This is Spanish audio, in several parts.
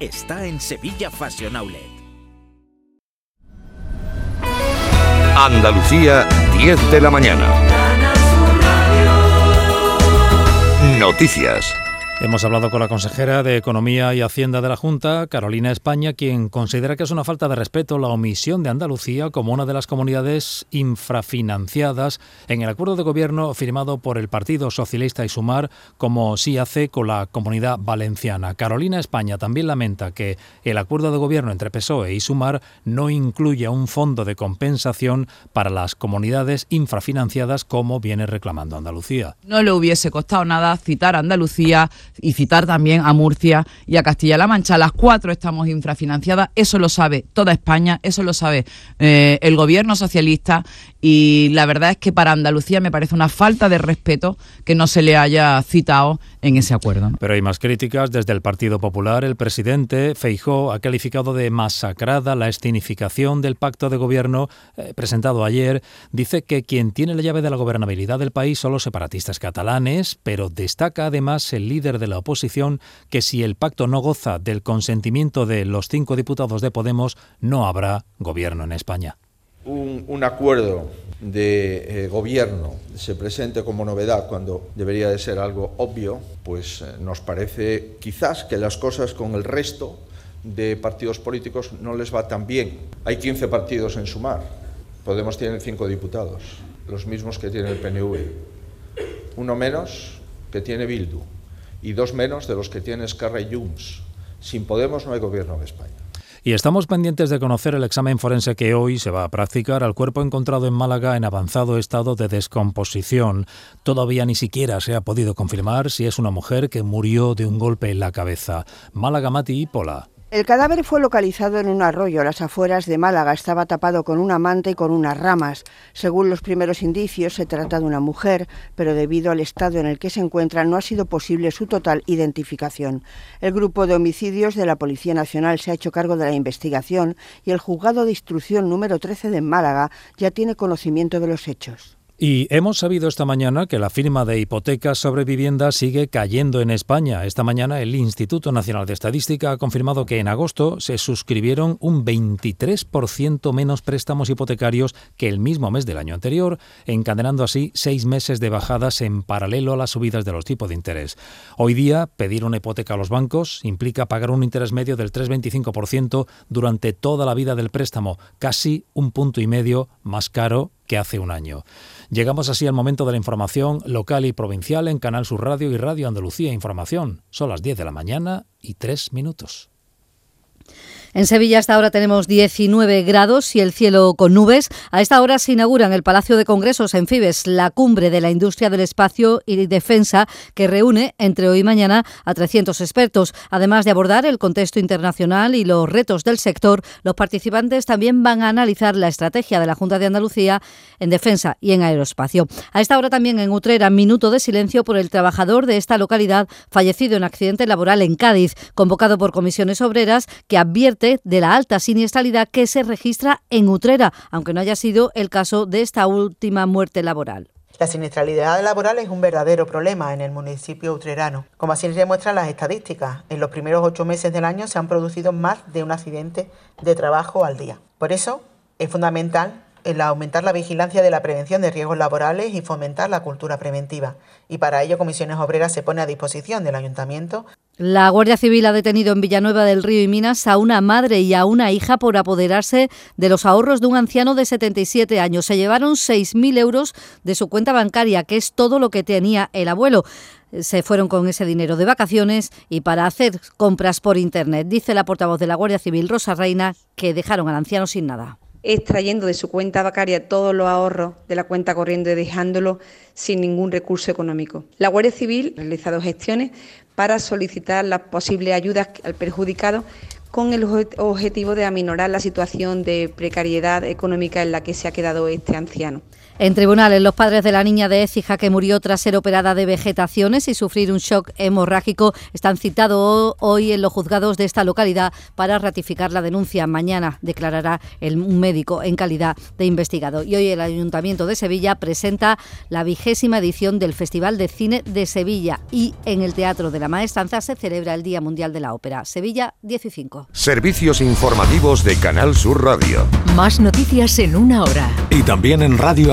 está en Sevilla Fashion Outlet. Andalucía, 10 de la mañana. Noticias. Hemos hablado con la consejera de Economía y Hacienda de la Junta, Carolina España, quien considera que es una falta de respeto la omisión de Andalucía como una de las comunidades infrafinanciadas en el acuerdo de gobierno firmado por el Partido Socialista y Sumar, como sí hace con la comunidad valenciana. Carolina España también lamenta que el acuerdo de gobierno entre PSOE y Sumar no incluya un fondo de compensación para las comunidades infrafinanciadas como viene reclamando Andalucía. No le hubiese costado nada citar a Andalucía y citar también a Murcia y a Castilla-La Mancha. Las cuatro estamos infrafinanciadas, eso lo sabe toda España, eso lo sabe eh, el gobierno socialista y la verdad es que para Andalucía me parece una falta de respeto que no se le haya citado en ese acuerdo. Pero hay más críticas desde el Partido Popular. El presidente Feijó ha calificado de masacrada la escenificación del pacto de gobierno eh, presentado ayer. Dice que quien tiene la llave de la gobernabilidad del país son los separatistas catalanes, pero destaca además el líder de la oposición que si el pacto no goza del consentimiento de los cinco diputados de Podemos, no habrá gobierno en España. Un, acuerdo de eh, gobierno se presente como novedad cuando debería de ser algo obvio, pues eh, nos parece quizás que las cosas con el resto de partidos políticos no les va tan bien. Hay 15 partidos en sumar, Podemos tiene cinco diputados, los mismos que tiene el PNV, uno menos que tiene Bildu y dos menos de los que tiene Esquerra y. Sin Podemos no hay gobierno en España. Y estamos pendientes de conocer el examen forense que hoy se va a practicar al cuerpo encontrado en Málaga en avanzado estado de descomposición. Todavía ni siquiera se ha podido confirmar si es una mujer que murió de un golpe en la cabeza. Málaga Mati y Pola. El cadáver fue localizado en un arroyo a las afueras de Málaga. Estaba tapado con una manta y con unas ramas. Según los primeros indicios, se trata de una mujer, pero debido al estado en el que se encuentra no ha sido posible su total identificación. El grupo de homicidios de la Policía Nacional se ha hecho cargo de la investigación y el juzgado de instrucción número 13 de Málaga ya tiene conocimiento de los hechos. Y hemos sabido esta mañana que la firma de hipotecas sobre vivienda sigue cayendo en España. Esta mañana el Instituto Nacional de Estadística ha confirmado que en agosto se suscribieron un 23% menos préstamos hipotecarios que el mismo mes del año anterior, encadenando así seis meses de bajadas en paralelo a las subidas de los tipos de interés. Hoy día, pedir una hipoteca a los bancos implica pagar un interés medio del 3,25% durante toda la vida del préstamo, casi un punto y medio más caro que hace un año. Llegamos así al momento de la información local y provincial en Canal Sur Radio y Radio Andalucía Información. Son las 10 de la mañana y 3 minutos. En Sevilla hasta ahora tenemos 19 grados y el cielo con nubes. A esta hora se inaugura en el Palacio de Congresos en Fibes la cumbre de la industria del espacio y defensa que reúne entre hoy y mañana a 300 expertos. Además de abordar el contexto internacional y los retos del sector, los participantes también van a analizar la estrategia de la Junta de Andalucía en defensa y en aeroespacio. A esta hora también en Utrera, minuto de silencio por el trabajador de esta localidad fallecido en accidente laboral en Cádiz, convocado por comisiones obreras que advierte de la alta siniestralidad que se registra en Utrera, aunque no haya sido el caso de esta última muerte laboral. La siniestralidad laboral es un verdadero problema en el municipio utrerano, como así demuestran las estadísticas. En los primeros ocho meses del año se han producido más de un accidente de trabajo al día. Por eso es fundamental el aumentar la vigilancia de la prevención de riesgos laborales y fomentar la cultura preventiva. Y para ello Comisiones Obreras se pone a disposición del Ayuntamiento. La Guardia Civil ha detenido en Villanueva del Río y Minas a una madre y a una hija por apoderarse de los ahorros de un anciano de 77 años. Se llevaron 6.000 euros de su cuenta bancaria, que es todo lo que tenía el abuelo se fueron con ese dinero de vacaciones y para hacer compras por Internet. Dice la portavoz de la Guardia Civil, Rosa Reina, que dejaron al anciano sin nada extrayendo de su cuenta bancaria todos los ahorros de la cuenta corriente dejándolo sin ningún recurso económico. La Guardia Civil ha realizado gestiones para solicitar las posibles ayudas al perjudicado con el objetivo de aminorar la situación de precariedad económica en la que se ha quedado este anciano. En tribunales, los padres de la niña de Écija que murió tras ser operada de vegetaciones y sufrir un shock hemorrágico están citados hoy en los juzgados de esta localidad para ratificar la denuncia. Mañana declarará el, un médico en calidad de investigado. Y hoy el Ayuntamiento de Sevilla presenta la vigésima edición del Festival de Cine de Sevilla y en el Teatro de la Maestranza se celebra el Día Mundial de la Ópera. Sevilla 15. Servicios informativos de Canal Sur Radio. Más noticias en una hora. Y también en Radio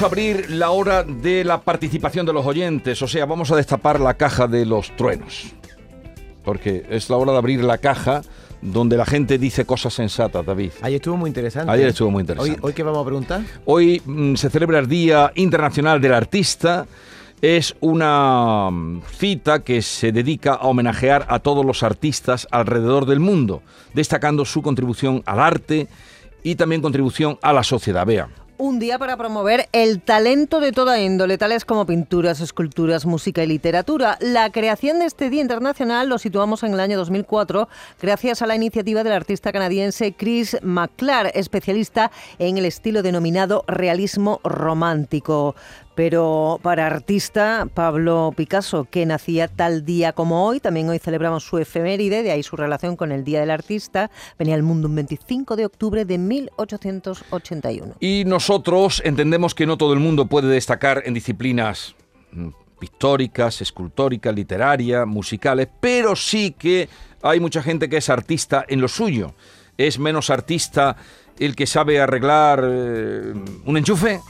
Vamos a abrir la hora de la participación de los oyentes, o sea, vamos a destapar la caja de los truenos. Porque es la hora de abrir la caja donde la gente dice cosas sensatas, David. Ayer estuvo muy interesante. Ayer estuvo muy interesante. ¿Hoy, hoy qué vamos a preguntar? Hoy mm, se celebra el Día Internacional del Artista. Es una mm, cita que se dedica a homenajear a todos los artistas alrededor del mundo, destacando su contribución al arte y también contribución a la sociedad. Vea. Un día para promover el talento de toda índole, tales como pinturas, esculturas, música y literatura. La creación de este Día Internacional lo situamos en el año 2004 gracias a la iniciativa del artista canadiense Chris McClure, especialista en el estilo denominado realismo romántico. Pero para artista, Pablo Picasso, que nacía tal día como hoy, también hoy celebramos su efeméride, de ahí su relación con el Día del Artista, venía al mundo un 25 de octubre de 1881. Y nosotros entendemos que no todo el mundo puede destacar en disciplinas mm, pictóricas, escultóricas, literarias, musicales, pero sí que hay mucha gente que es artista en lo suyo. Es menos artista el que sabe arreglar eh, un enchufe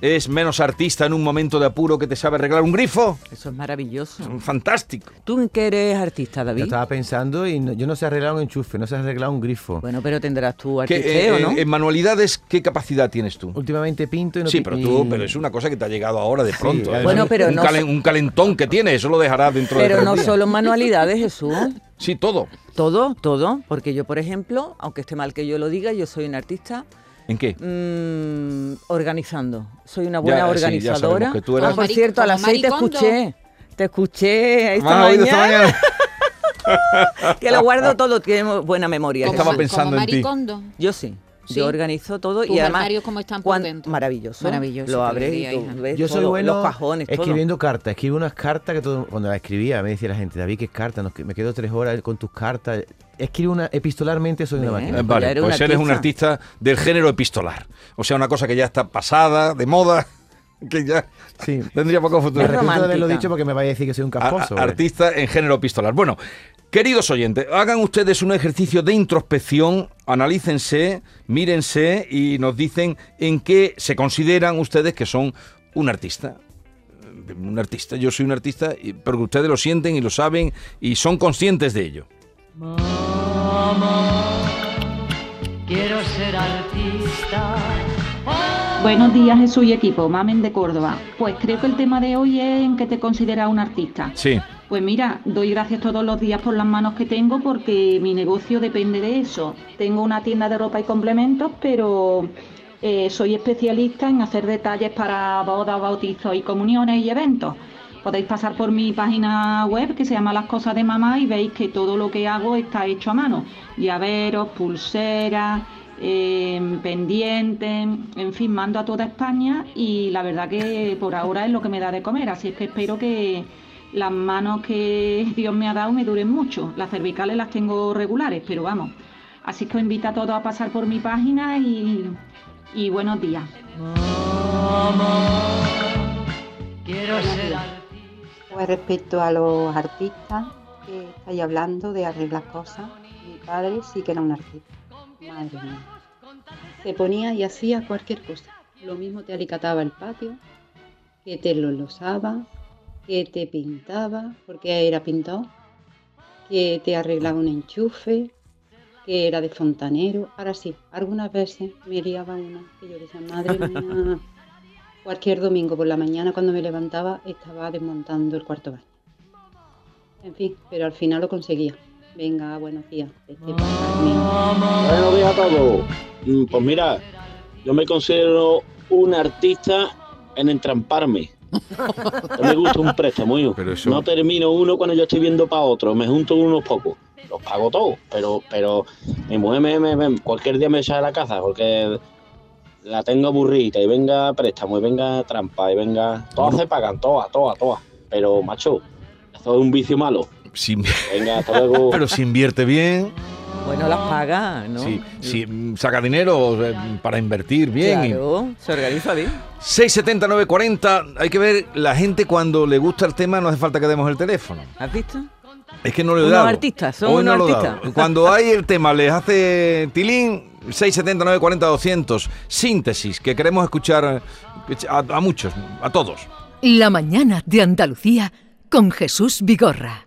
es menos artista en un momento de apuro que te sabe arreglar un grifo. Eso es maravilloso. Es fantástico. ¿Tú en qué eres artista, David? Yo estaba pensando y no- yo no sé arreglar un enchufe, no sé arreglar un grifo. Bueno, pero tendrás tu ¿Qué, artisteo, eh, ¿no? En manualidades, ¿qué capacidad tienes tú? Últimamente pinto y no Sí, pero tú, pero es una cosa que te ha llegado ahora de pronto. ¿eh? Bueno, pero un, no calen- un calentón que tienes, eso lo dejarás dentro de Pero no días. solo manualidades, Jesús. Sí, todo. Todo, todo. Porque yo, por ejemplo, aunque esté mal que yo lo diga, yo soy un artista ¿En qué? mm, organizando. Soy una buena ya organizadora. sabemos que tú eras- Ah, por cierto, a las seis te escuché. Te escuché esta ¿Me has oído esta mañana, que lo guardo todo, tiene buena memoria. Estaba pensando como en ti. Yo sí. Sí. Yo organizo todo y además cómo están por cuan- dentro. maravilloso. Maravilloso, Lo abres y tú ves Yo soy todo, bueno los cajones, todo. escribiendo cartas. Escribo unas cartas que todo, cuando las escribía me decía la gente, David, ¿qué cartas? Nos que- me quedo tres horas con tus cartas. Escribo una epistolarmente, soy una máquina. Eh, pues vale, eres pues un eres un artista del género epistolar. O sea, una cosa que ya está pasada, de moda, que ya Sí. tendría poco Me futuro. Es arrepiento de haberlo dicho porque me vaya a decir que soy un casposo. a- artista en género epistolar. Bueno, queridos oyentes, hagan ustedes un ejercicio de introspección, analícense, mírense y nos dicen en qué se consideran ustedes que son un artista. Un artista, yo soy un artista, pero ustedes lo sienten y lo saben y son conscientes de ello. Buenos días, Jesús y equipo, Mamen de Córdoba. Pues creo que el tema de hoy es en que te consideras un artista. Sí. Pues mira, doy gracias todos los días por las manos que tengo porque mi negocio depende de eso. Tengo una tienda de ropa y complementos, pero eh, soy especialista en hacer detalles para bodas, bautizos y comuniones y eventos. Podéis pasar por mi página web que se llama Las Cosas de Mamá y veis que todo lo que hago está hecho a mano. Llaveros, pulseras, eh, pendientes, en fin, mando a toda España y la verdad que por ahora es lo que me da de comer. Así es que espero que las manos que Dios me ha dado me duren mucho. Las cervicales las tengo regulares, pero vamos. Así que os invito a todos a pasar por mi página y, y buenos días. Quiero ser. Pues respecto a los artistas que estáis hablando de arreglar cosas, mi padre sí que era un artista. Madre mía. Se ponía y hacía cualquier cosa. lo mismo te alicataba el patio, que te lo losaba, que te pintaba, porque era pintado, que te arreglaba un enchufe, que era de fontanero. Ahora sí, algunas veces me liaba una que yo decía, madre mía, cualquier domingo por la mañana cuando me levantaba estaba desmontando el cuarto baño. En fin, pero al final lo conseguía. Venga, buenos días. Buenos días a todos. Mm, Pues mira, yo me considero un artista en entramparme. No me gusta un préstamo, yo. No termino uno cuando yo estoy viendo para otro, me junto unos pocos. Los pago todos, pero, pero mi mujer me, me- me- cualquier día me echa de la casa porque la tengo aburrida y venga préstamo y venga trampa y venga... Todas se pagan, todas, todas, todas. Pero, macho, eso es un vicio malo. Venga, hasta luego. Pero si invierte bien, Bueno, las paga, ¿no? si, si, mm, saca dinero eh, para invertir bien. y- Claro, se organiza bien. 670 940, hay que ver, la gente cuando le gusta el tema no hace falta que demos el teléfono. ¿Has visto? Es que no lo he Unos dado. artistas, son Hoy no unos artistas. Cuando hay el tema, les hace tilín, 670 940 200, síntesis, que queremos escuchar a, a muchos, a todos. La mañana de Andalucía con Jesús Vigorra.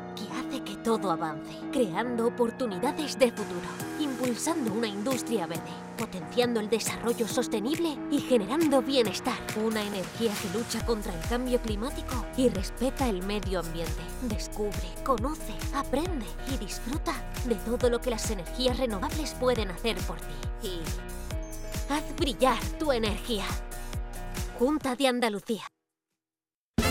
que todo avance, creando oportunidades de futuro, impulsando una industria verde, potenciando el desarrollo sostenible y generando bienestar. Una energía que lucha contra el cambio climático y respeta el medio ambiente. Descubre, conoce, aprende y disfruta de todo lo que las energías renovables pueden hacer por ti. Y haz brillar tu energía. Junta de Andalucía.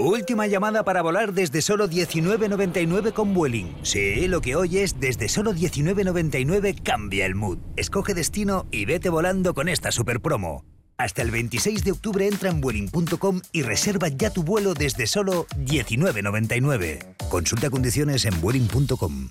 Última llamada para volar desde solo 19.99 con Vueling. Sí, lo que oyes, desde solo 19.99 cambia el mood. Escoge destino y vete volando con esta super promo. Hasta el 26 de octubre entra en Vueling.com y reserva ya tu vuelo desde solo 19.99. Consulta condiciones en Vueling.com.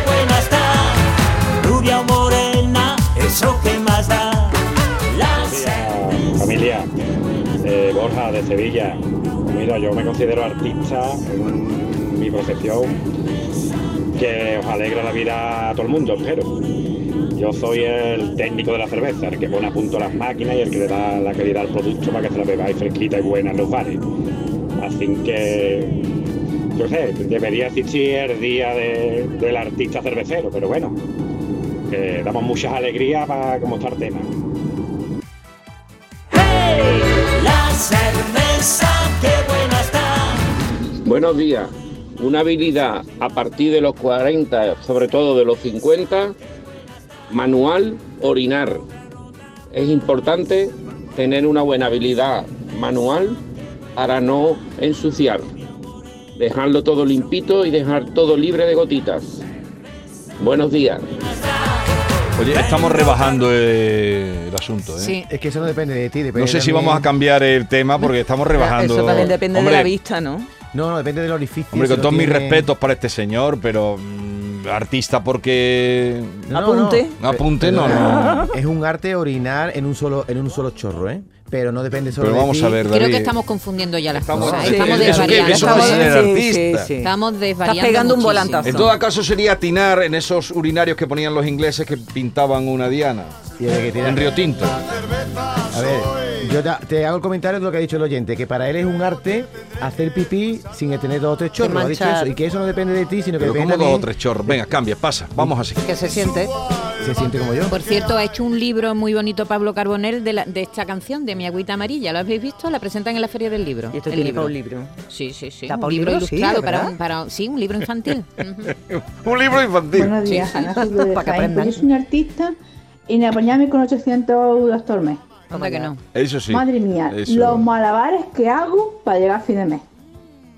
Familia, eh, Borja de Sevilla. Mira, yo me considero artista en mi profesión que os alegra la vida a todo el mundo, espero. Yo soy el técnico de la cerveza, el que pone a punto las máquinas y el que le da la calidad al producto para que se la bebáis fresquita y buena en los bares. Así que, yo sé, debería existir el día de- del artista cervecero, pero bueno, que damos muchas alegrías para cómo está el tema. La cerveza, qué buena está. Buenos días. Una habilidad a partir de los 40, sobre todo de los 50, manual, orinar. Es importante tener una buena habilidad manual para no ensuciar. Dejarlo todo limpito y dejar todo libre de gotitas. Buenos días. Oye, estamos rebajando eh, el asunto, ¿eh? Es que eso no depende de ti. Depende No sé si también- vamos a cambiar el tema porque estamos rebajando. Eso también depende Hombre, de la vista, ¿no? No, no, depende del orificio. Hombre, si con lo todos mis tiene- respetos para este señor, pero mm, artista porque No, no, no. apunte, no, Perdona, no. Es un arte orinar en un solo en un solo chorro, ¿eh? Pero no depende solo Pero de vamos ti. a ver, Creo que estamos confundiendo ya las Estamos- cosas. Sí, Estamos desvariando. Eso no es ser artista. Estamos desvariando. Estás pegando un volantazo. En todo caso sería atinar en esos urinarios que ponían los ingleses que pintaban una diana. En Río Tinto. A ver, yo te, hago el comentario de lo que ha dicho el oyente, que para él es un arte hacer pipí sin tener dos o tres chorros. Ha dicho manchar. eso, y que eso no depende de ti, sino que Pero depende como dos o tres chorros. Venga, cambia, pasa. Vamos así. Que se siente. Se siente como yo. Por cierto, ha hecho un libro muy bonito Pablo Carbonell de, la- de esta canción, de Mi Agüita Amarilla. ¿Lo habéis visto? La presentan en la Feria del Libro. ¿Y esto el tiene libro. un libro? Sí, sí, sí. ¿Da pa' Un un libro libro? Sí, ilustrado ¿de para, un, para Sí, un libro infantil. un libro infantil. Buenos días, Sí, Ana sí. Silvia de Para que Jaén. aprendan. Pues yo soy una artista y me apañame con 800 euros al mes. Anda que no. Eso sí. Madre mía, Eso. los malabares que hago para llegar a fin de mes.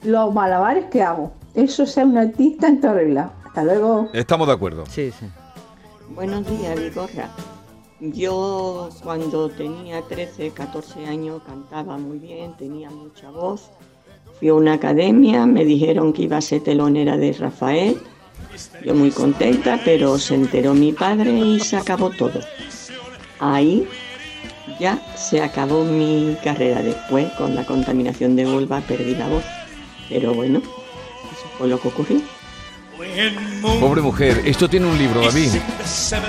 Los malabares que hago. Eso es ser un artista en toda regla. Hasta luego. Estamos de acuerdo. Sí, sí. Buenos días, Vigorra. Yo cuando tenía 13, 14 años cantaba muy bien, tenía mucha voz. Fui a una academia, me dijeron que iba a ser telonera de Rafael. Yo muy contenta, pero se enteró mi padre y se acabó todo. Ahí ya se acabó mi carrera. Después, con la contaminación de vulva, perdí la voz. Pero bueno, eso fue lo que ocurrió. Pobre mujer. Esto tiene un libro, David.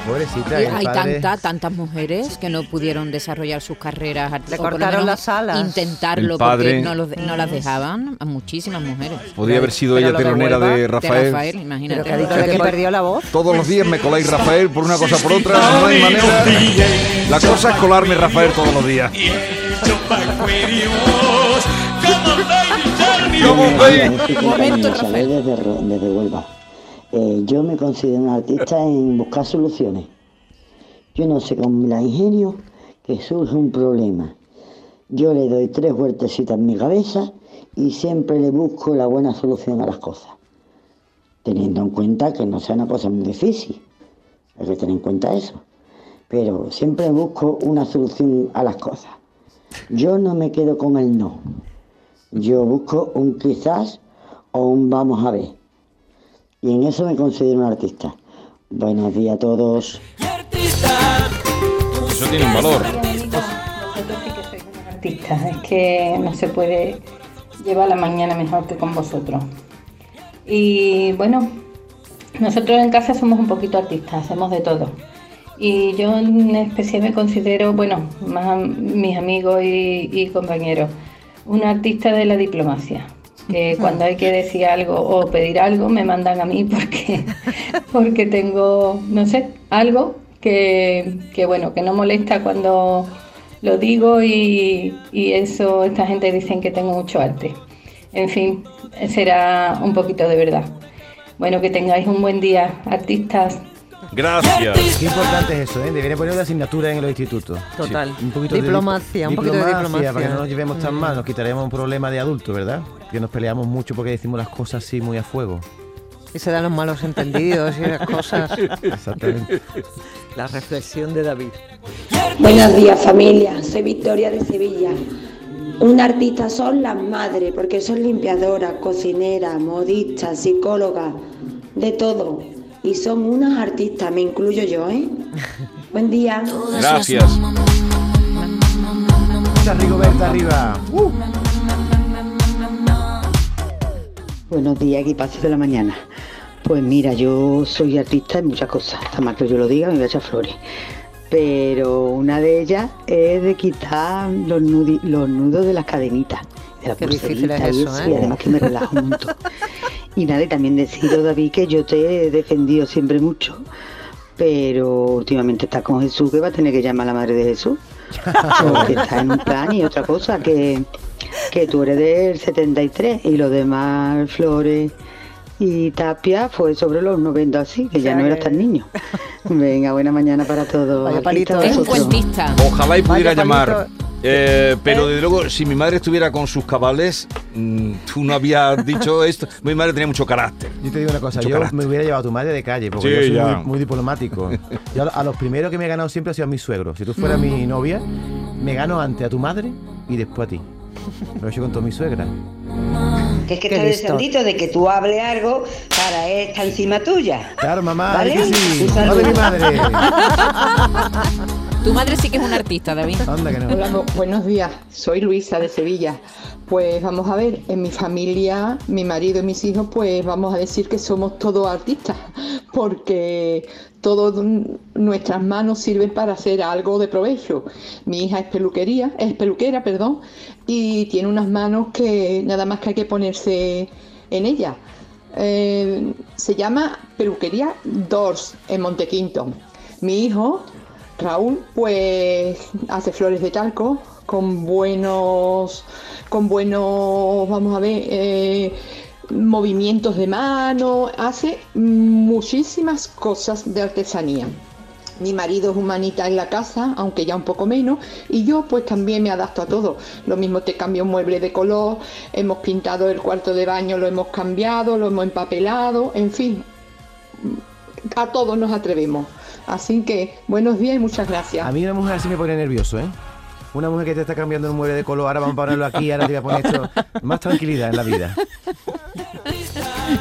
Pobrecita, el hay padre- tanta, tantas mujeres que no pudieron desarrollar sus carreras Le artísticas. las alas. Intentarlo padre- porque no, los- no las dejaban a muchísimas mujeres. Podría haber sido Pero ella de telonera de Rafael. Imagínate. Pero que ha dicho de que perdió la voz. Todos los días me coláis Rafael por una cosa por otra. No hay manera. La cosa es colarme Rafael todos los días. Momento, desde, Ro- desde Huelva. Eh, yo me considero un artista en buscar soluciones. Yo no sé con la ingenio que surge un problema. Yo le doy tres vueltecitas en mi cabeza y siempre le busco la buena solución a las cosas. Teniendo en cuenta que no sea una cosa muy difícil. Hay que tener en cuenta eso. Pero siempre busco una solución a las cosas. Yo no me quedo con el no. Yo busco un quizás o un vamos a ver. Y en eso me considero un artista. Buenos días a todos. Eso tiene un valor. artista, es que no se puede llevar la mañana mejor que con vosotros. Y bueno, nosotros en casa somos un poquito artistas, hacemos de todo. Y yo en especial me considero, bueno, más mis amigos y, y compañeros, un artista de la diplomacia. Que cuando hay que decir algo o pedir algo me mandan a mí porque, porque tengo, no sé, algo que, que bueno, que no molesta cuando lo digo y, y eso, esta gente dicen que tengo mucho arte. En fin, será un poquito de verdad. Bueno, que tengáis un buen día, artistas. Gracias. Qué importante es eso, ¿eh? Debería poner una asignatura en los institutos. Total. Un poquito Diplomacia, de un poquito de Para que diplomacia. no nos llevemos tan Mm. mal, nos quitaremos un problema de adulto, ¿verdad? Que nos peleamos mucho porque decimos las cosas así muy a fuego. Y se dan los malos entendidos y las cosas. Exactamente. La reflexión de David. Buenos días familia, soy Victoria de Sevilla. Un artista son las madres, porque son limpiadoras, cocineras, modistas, psicólogas, de todo. Y son unas artistas, me incluyo yo, ¿eh? Buen día. Gracias. Muchas Rigoberta arriba. Uh. Buenos días, equipazo de la mañana. Pues mira, yo soy artista en muchas cosas. Está mal que yo lo diga, me voy a echar flores. Pero una de ellas es de quitar los, nudi- los nudos de las cadenitas. De la Qué difícil es y eso, eso, ¿eh? Y además que me relajo un montón. Y nada, y también decido, David, que yo te he defendido siempre mucho. Pero últimamente estás con Jesús, que va a tener que llamar a la madre de Jesús. Porque está en un plan y otra cosa, que, que tú eres del 73 y los demás Flores y Tapia fue sobre los 90 así, que ya no eras tan niño. Venga, buena mañana para todos. Vaya palito, es un cuentista. Ojalá y pudiera Vaya llamar. palito. Eh, pero desde luego, si mi madre estuviera con sus cabales, mm, tú no habías dicho esto. Mi madre tenía mucho carácter. Yo te digo una cosa, Mucho yo carácter. me hubiera llevado a tu madre de calle, porque Sí, yo soy ya. muy, muy diplomático. Yo a, lo- a los primeros que me he ganado siempre ha sido a mi suegro. Si tú fueras mi novia, me gano antes a tu madre y después a ti. Lo he hecho con toda mi suegra. Que es que Qué está deseandito de que tú hables algo para estar encima tuya. Claro, mamá, ¿Vale? sí. De mi madre. Tu madre sí que es un artista, David. Anda que no. Hola, bu- buenos días. Soy Luisa de Sevilla. Pues vamos a ver, en mi familia, mi marido y mis hijos, pues vamos a decir que somos todos artistas, porque todas nuestras manos sirven para hacer algo de provecho. Mi hija es peluquería, es peluquera, perdón, y tiene unas manos que nada más que hay que ponerse en ella. Eh, se llama Peluquería Doors en Montequinto. Mi hijo, Raúl, pues hace flores de talco con buenos, con buenos, vamos a ver, eh, movimientos de mano, hace muchísimas cosas de artesanía. Mi marido es humanita en la casa, aunque ya un poco menos, y yo pues también me adapto a todo. Lo mismo te cambio un mueble de color, hemos pintado el cuarto de baño, lo hemos cambiado, lo hemos empapelado, en fin, a todos nos atrevemos. Así que buenos días y muchas gracias. A mí una mujer así me pone nervioso, ¿eh? Una mujer que te está cambiando el mueble de color, ahora vamos a ponerlo aquí, ahora te voy a poner esto. Más tranquilidad en la vida.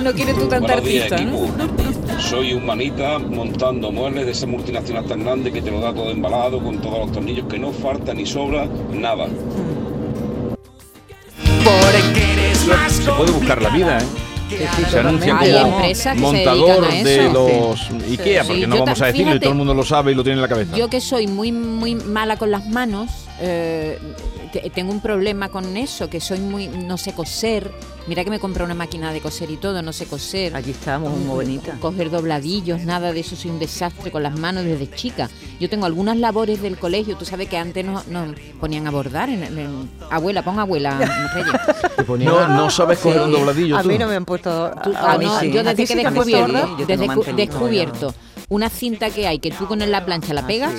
No quieres tú tanta días, artista, ¿no? Soy un manita montando muebles de esa multinacional tan grande que te lo da todo embalado con todos los tornillos que no falta ni sobra nada. Se puede buscar la vida, ¿eh? Se anuncia Hay como empresas que se montador dedican a de los Sí. IKEA, porque no vamos a decirlo y fíjate, todo el mundo lo sabe y lo tiene en la cabeza. Yo que soy muy muy mala con las manos, eh, tengo un problema con eso, que soy muy no sé coser. Mira que me compré una máquina de coser y todo, no sé coser. Allí estamos, muy bonita. Coger dobladillos, nada de eso, soy un desastre con las manos desde chica. Yo tengo algunas labores del colegio, tú sabes que antes nos, nos ponían a bordar. En, en- abuela, pon abuela, Reyes. No, no sabes coger un dobladillo A mí no me han puesto. Tú- a ah, mí no, sí. yo ¿A desde que sí descubierto, desde descubierto una cinta que hay que tú con la plancha la pegas,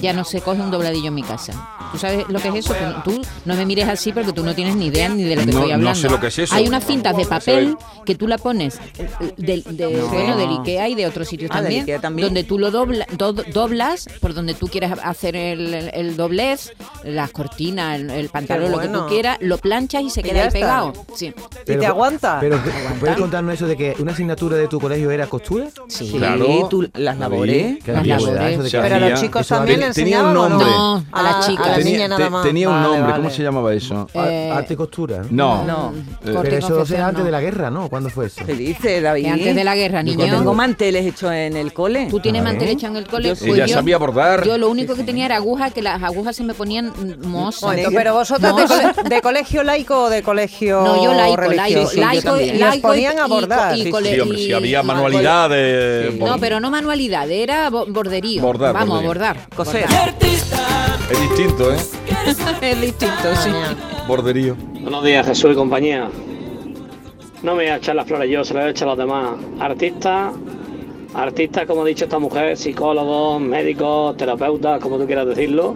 ya no se coge un dobladillo en mi casa. ¿Tú sabes lo que es eso? Tú, tú no me mires así porque tú no tienes ni idea ni de lo que No- estoy no hablando. sé lo que es eso. Hay unas cintas de papel que tú la pones eh, del, de, No. bueno, del Ikea y de otros sitios Ah, también, donde tú lo dobla- do- doblas por donde tú quieras hacer el, doblez, las cortinas, el, el pantalón, lo que tú quieras, lo planchas y se Y queda ahí pegado. Sí. te aguanta? Pero, ¿puedes contarnos eso de que una asignatura de tu colegio era costura? Sí, Claro. tú- las labores. Qué Las de que- Pero a los chicos también le enseñaban, ¿o nombre. No, a las Ah, chicas. A las niñas nada más. Tenía un Vale, nombre, vale. ¿cómo se llamaba eso? Eh, Arte y costura. No. No. Eh, Pero eso es antes no. de la guerra, ¿no? ¿Cuándo fue eso? ¿Qué dice David? Antes de la guerra, Yo niño. tengo manteles hechos en el cole. Tú tienes Ah, mantel ¿eh? hecho en el cole. Yo pues Ella yo- sabía bordar. Yo lo único que tenía era agujas, que las agujas se me ponían mozas. Pero vosotros de, Mozas. cole- de colegio laico o de colegio No, yo laico, religioso? laico, Sí, yo laico. Y laico ponían a y- bordar. y Sí, cole- Sí, hombre, si había y- manualidad de... No, pero no manualidad, era bo- borderío. Bordar, Vamos, bordar. Coser. bordar. Es distinto, ¿eh? es distinto, sí. Borderío. Buenos días, Jesús y compañía. No me voy a echar las flores yo, se las voy a echar a los demás. Artistas, Artistas, como ha dicho esta mujer, psicólogos, médicos, terapeutas, como tú quieras decirlo,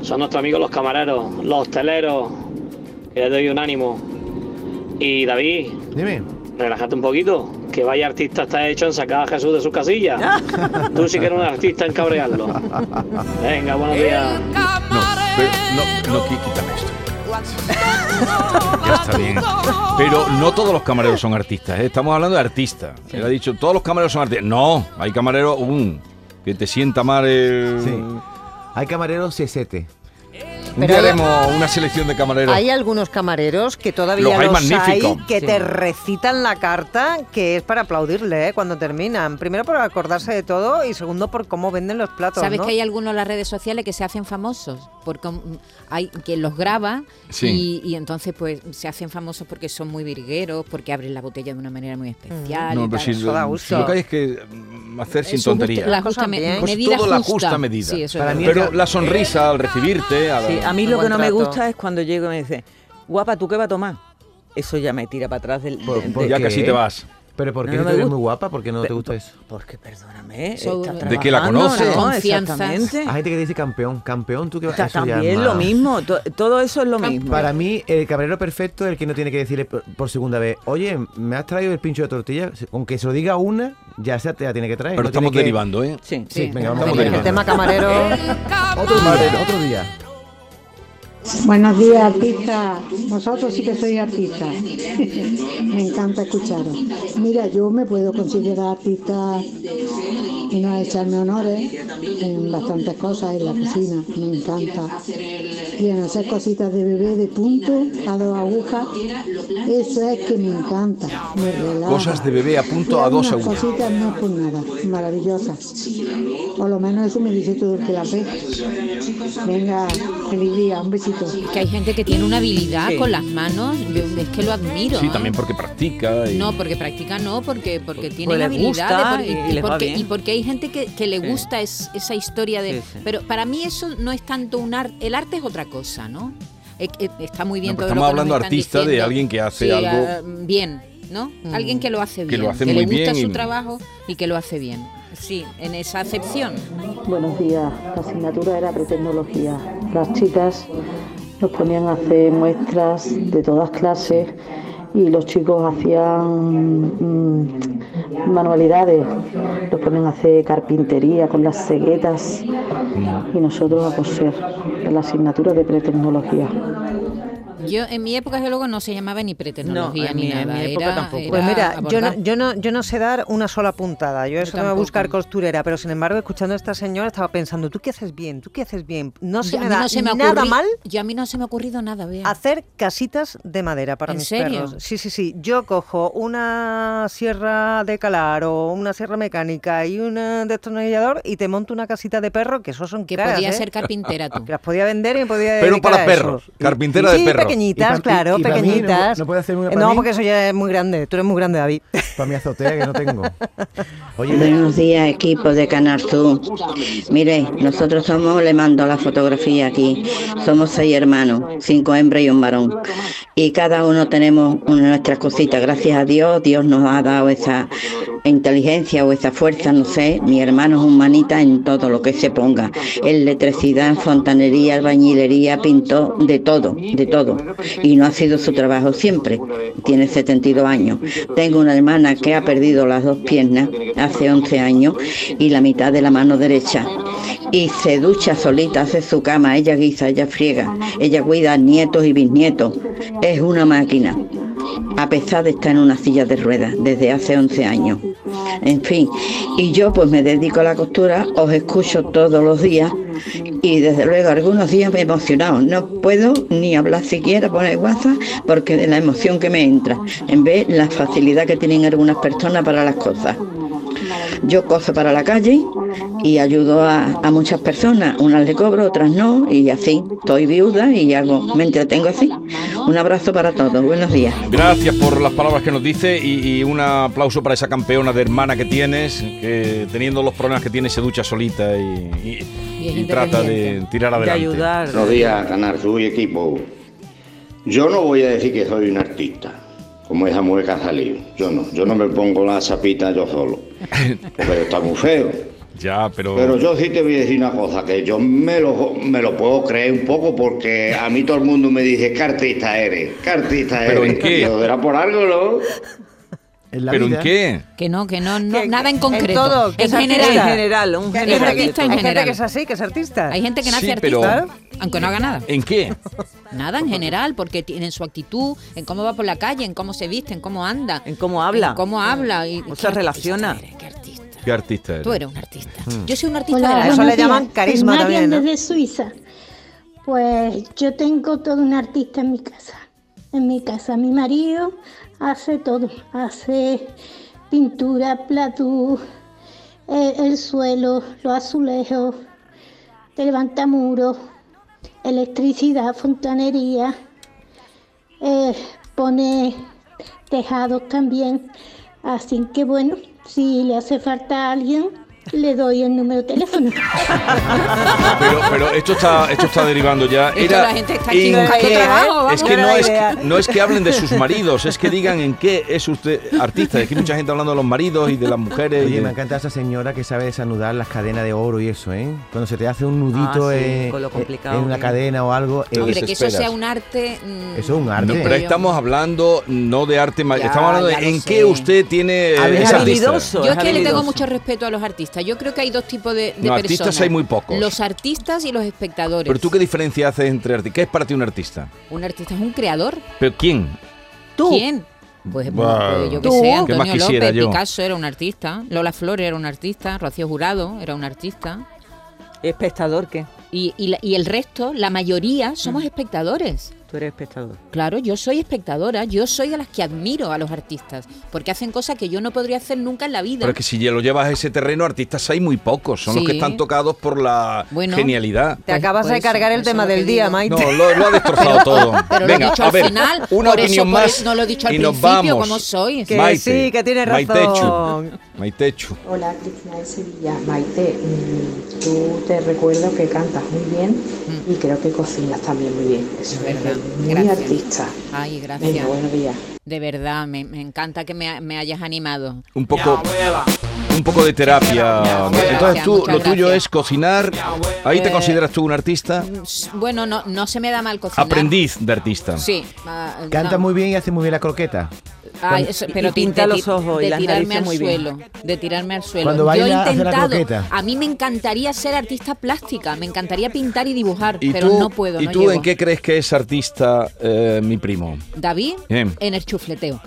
son nuestros amigos los camareros, los hosteleros, que les doy un ánimo. Y David, Dime. relájate un poquito, que vaya artista está hecho en sacar a Jesús de su casilla. Tú sí que eres un artista en cabrearlo. Venga, buenos días. No, pero no, no, quítame esto. Ya está bien. Pero no todos los camareros son artistas, ¿eh? estamos hablando de artistas. Él ha dicho, todos los camareros son artistas. No, hay camareros, um, que te sienta mal el... Sí. Hay camareros CST. Pero día hay- haremos una selección de camareros. Hay algunos camareros que todavía Los hay los hay, que Sí. te recitan la carta que es para aplaudirle ¿eh? cuando terminan. Primero por acordarse de todo y segundo por cómo venden los platos. ¿Sabes ¿no? que hay algunos en las redes sociales que se hacen famosos? Porque hay quien los graba Sí. y, y entonces pues se hacen famosos porque son muy virgueros, porque abren la botella de una manera muy especial. No, y pero tal. si lo, si lo que hay es que mm, hacer sin Eso justa- tonterías. la justa me- medida todo la justa. medida. Sí, pero la sonrisa al recibirte... al- Sí, A mí lo que no me gusta es cuando llego y me dice, guapa, ¿tú qué vas a tomar? Eso ya me tira para atrás del... ¿Por- de- por Ya casi te vas. ¿Pero por No, qué no tú me eres gusta. muy guapa? ¿Por qué no te gusta eso? Porque, perdóname, ¿De qué la trabajando, conoce? ¿no? Exactamente. Hay gente que dice campeón. Campeón, tú que ya También es lo mismo, to- todo eso es lo mismo. Para mí, el camarero perfecto es el que no tiene que decirle por, por segunda vez, oye, ¿me has traído el pincho de tortilla? Aunque se lo diga una, ya se te la tiene que traer. Pero no estamos que- derivando, ¿eh? Sí. Sí, venga, vamos El tema camarero. Otro día, otro día. Buenos días, artista. Vosotros sí que sois artistas. me encanta escucharos. Mira, yo me puedo considerar artista y no echarme honores en bastantes cosas en la cocina. Me encanta. Y en hacer cositas de bebé de punto a dos agujas. Eso es que me encanta. Me relaja. Cosas de bebé a punto a dos agujas. cositas no por nada. Maravillosas. Por lo menos eso me dice todo el que las ve. Venga, feliz día. Un besito. Que hay gente que tiene una habilidad Sí. con las manos, yo es que lo admiro. Sí, ¿eh? también porque practica. Y... No, porque practica no, porque porque tiene Pues habilidad gusta de- y- y les va porque, bien. y porque hay gente que, que le Sí. gusta es- esa historia de Sí, sí. pero para mí eso no es tanto un arte el arte es otra cosa no Eh, eh, está muy bien No, todo estamos lo que hablando artista de alguien que hace Sí, algo- ah, bien no alguien que lo hace bien Que lo hace le muy gusta bien su y- trabajo y que lo hace bien sí en esa acepción Buenos días, la asignatura era pretecnología. Las chicas nos ponían a hacer muestras de todas clases y los chicos hacían mm, manualidades, nos ponían a hacer carpintería con las ceguetas y nosotros a coser en la asignatura de pretecnología. Yo en mi época desde luego no se llamaba ni pretecnología No, ni mi- en nada mi época era- tampoco. era Pues mira, yo no, yo, no, yo no sé dar una sola puntada. Yo eso no me voy a buscar costurera, pero sin embargo, escuchando a esta señora, estaba pensando, ¿tú qué haces bien? ¿Tú qué haces bien? No se Yo- me da no se me nada ocurri- mal yo a mí no se me ha ocurrido nada Bea. hacer casitas de madera para ¿En mis serio? perros. Sí, sí, sí. Yo cojo una sierra de calar o una sierra mecánica y un eh, destornillador y te monto una casita de perro, que eso son que caras, podía ¿eh? ser carpintera tú Que las podía vender y me podía Pero para perros, carpintera sí, de perros. Pequeñitas, Y claro, y no- pequeñitas. no puede hacer No, mí. porque eso ya es muy grande. Tú eres muy grande, David. Para mi azotea que no tengo. Oye, Buenos días, equipo de Canal Sur. Mire, nosotros somos, le mando la fotografía aquí, somos seis hermanos, cinco hembras y un varón. Y cada uno tenemos una de nuestras cositas. Gracias a Dios, Dios nos ha dado esa inteligencia o esa fuerza, no sé. Mi hermano es un manita en todo lo que se ponga. Electricidad, fontanería, albañilería, pintó de todo, de todo. Y no ha sido su trabajo siempre. Tiene 72 años. Tengo una hermana que ha perdido las dos piernas hace 11 años y la mitad de la mano derecha. Y se ducha solita, hace su cama, ella guisa, ella friega, ella cuida nietos y bisnietos. Es una máquina, a pesar de estar en una silla de ruedas desde hace 11 años. En fin, y yo pues me dedico a la costura, os escucho todos los días y desde luego algunos días me he emocionado. No puedo ni hablar siquiera poner WhatsApp porque de la emoción que me entra, en vez la facilidad que tienen algunas personas para las cosas. Yo coso para la calle y ayudo a, a muchas personas, unas le cobro, otras no, y así. Estoy viuda y hago, me entretengo así. Un abrazo para todos, buenos días. Gracias por las palabras que nos dice y, y un aplauso para esa campeona de hermana que tienes, que teniendo los problemas que tiene se ducha solita y, y- Y es y trata de tirar De adelante. ayudar. Buenos días, Canal Sur y equipo. Yo no voy a decir que soy un artista, como esa mujer que ha salido. Yo no, yo no me pongo la chapita yo solo. Porque está muy feo. Ya, pero... Pero yo sí te voy a decir una cosa, que yo me lo, me lo puedo creer un poco porque a mí todo el mundo me dice, ¿qué artista eres? ¿Qué artista ¿Pero eres? en qué? Era por algo, ¿no? ¿Pero en qué? Que no, que no, no nada en concreto. En todo, que en es general. artista. En general, un general. que- Artista en Hay gente que es así, que es artista. Hay gente que nace Sí, artista, pero- aunque no haga nada. ¿En qué? Nada en general, porque tienen su actitud, en cómo va por la calle, en cómo se viste, en cómo anda. En cómo habla. En cómo habla. Y, O se relaciona. ¿Qué artista eres? Tú eres un artista. Mm. Yo soy un artista Hola, de la Eso le llaman carisma Soy Marian también, ¿no? desde Suiza. Pues yo tengo todo un artista en mi casa. En mi casa, mi marido hace todo. Hace pintura, platú, el suelo, los azulejos, te levanta muros, electricidad, fontanería, eh, pone tejados también. Así que bueno, si le hace falta a alguien, le doy el número de teléfono. Pero, pero esto está, esto está derivando ya. Era la gente está aquí en buscando qué- trabajo, vamos. Es que no es, no es que hablen de sus maridos, es que digan en qué es usted artista. Aquí hay mucha gente hablando de los maridos y de las mujeres. y Oye, de- me encanta esa señora que sabe desanudar las cadenas de oro y eso, ¿eh? Cuando se te hace un nudito Ah, sí, eh, con lo eh, complicado en una cadena o algo. eh, Hombre, que eso sea un arte. mm, Eso es un arte. No, pero estamos hablando no de arte, Ya, estamos hablando de en sé. qué usted tiene ver, es habilidoso. Yo es que le tengo mucho respeto a los artistas. Yo creo que hay dos tipos de, de No, personas. artistas hay muy pocos. Los artistas y los espectadores. Pero tú qué diferencia haces entre artistas. ¿Qué es para ti un artista? Un artista es un creador. ¿Pero quién? Tú. ¿Quién? Pues, bueno, Bah. pues yo que Tú. sé, ¿Qué Antonio más quisiera López, yo? Picasso era un artista, Lola Flores era un artista, Rocío Jurado era un artista. ¿Espectador qué? Y, y el resto, la mayoría, somos espectadores. Tú eres espectador. Claro, yo soy espectadora, yo soy de las que admiro a los artistas, porque hacen cosas que yo no podría hacer nunca en la vida. Pero es que si ya lo llevas a ese terreno, artistas hay muy pocos. Son los que están tocados por la Bueno. genialidad. Te acabas de pues, cargar el tema del día. Maite. No, lo, lo ha destrozado todo. Pero Venga, lo he dicho a al ver, final, una por opinión eso, más. no lo he dicho al y nos principio, vamos. como soy. Que Maite, sí, que tiene Maitechu. razón. Maitechu. Hola, Cristina de Sevilla. Maite, mm, tú te recuerdo que cantas muy bien y creo que cocinas también muy bien. Eso es verdad. Muy Gracias. artista. Ay, gracias. Venga, buenos días. De verdad, me, me encanta que me, me hayas animado. Un poco, un poco de terapia. Entonces tú, lo tuyo es cocinar. Ahí te Eh, consideras tú un artista. Bueno, no, no se me da mal cocinar. Aprendiz de artista. Sí. ah, Canta no. muy bien y hace muy bien la croqueta. Ay, eso, pero y pinta de- los ojos y de las tirarme al muy bien. suelo, de tirarme al suelo. Cuando Yo he hace la intentado, croqueta. a mí me encantaría ser artista plástica, me encantaría pintar y dibujar, ¿Y pero tú, no puedo, ¿y no tú llego. en qué crees que es artista eh, mi primo? David, Bien. en el chufleteo.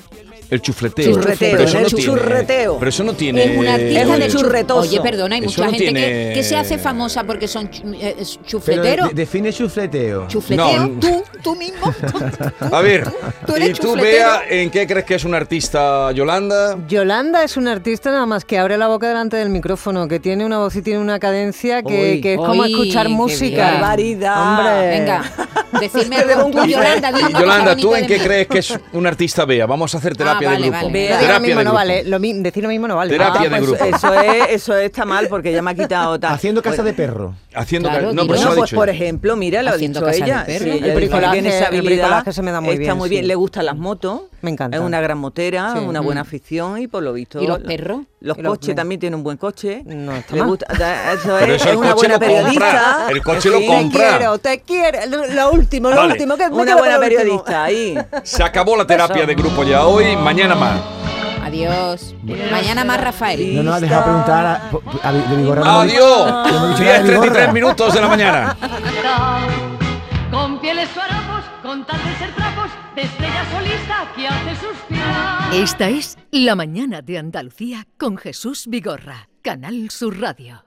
El chufleteo. Pero eso el no tiene, churreteo. Pero eso no tiene. Es un artista Es un de churretoso. Oye, perdona, hay Eso mucha no gente que, tiene- que se hace famosa porque son eh, chufleteros. de- define chufleteo. Chufleteo, No. tú, tú mismo. A ver, Tú eres ¿y tú. Bea, en qué crees que es un artista, Yolanda? Yolanda es una artista nada más que abre la boca delante del micrófono, que tiene una voz y tiene una cadencia que, Uy. que es como escuchar música. Barbaridad. Hombre. Venga, decirme algo tú, Yolanda, dime Yolanda, ¿tú en qué crees que es un artista, Bea? Vamos a hacer terapia Ah, vale, de grupo. vale. Bea. Lo digo lo Terapia mismo de no grupo. vale, lo mi- decir lo mismo no vale. Terapia de pues grupo. Eso, es, eso está mal porque ya me ha quitado tal. Haciendo casa Pues- de perro. Haciendo Claro, no, pero pues por ejemplo, mira, lo ha Haciendo dicho ella. Sí, El ella bricolaje- tiene esa el habilidad. bricolaje se me da muy está bien, muy bien. sí. Le gustan las motos. Me encanta. Es una gran motera, Sí. una buena Mm. afición y por lo visto. ¿Y los perros? Los Y los- coches también tiene un buen coche. No está Le gusta, da- eso Pero es, eso es una buena compra, periodista. el coche lo compra. Te quiero, te quiero. Lo, último, lo Vale. último. Que Una buena periodista ahí. Se acabó la terapia de grupo ya hoy, mañana más. Adiós. Mañana más Rafael. No nos ha dejado preguntar a, a- de Vigorra. no Adiós. no hemos dicho nada de 10.33 Vigorra. minutos de la mañana. Con pieles suarapos, con tal de ser trapos, de estrella solista que hace suspirar. Esta es La Mañana de Andalucía con Jesús Vigorra, Canal Sur Radio.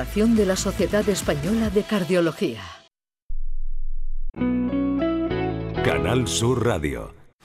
de la Sociedad Española de Cardiología. Canal Sur Radio.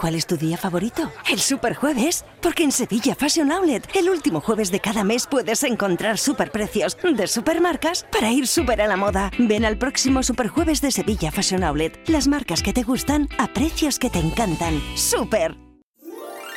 ¿Cuál es tu día favorito? El Superjueves. Porque en Sevilla Fashion Outlet, el último jueves de cada mes puedes encontrar superprecios de supermarcas para ir súper a la moda. Ven al próximo Superjueves de Sevilla Fashion Outlet. Las marcas que te gustan a precios que te encantan. ¡Súper!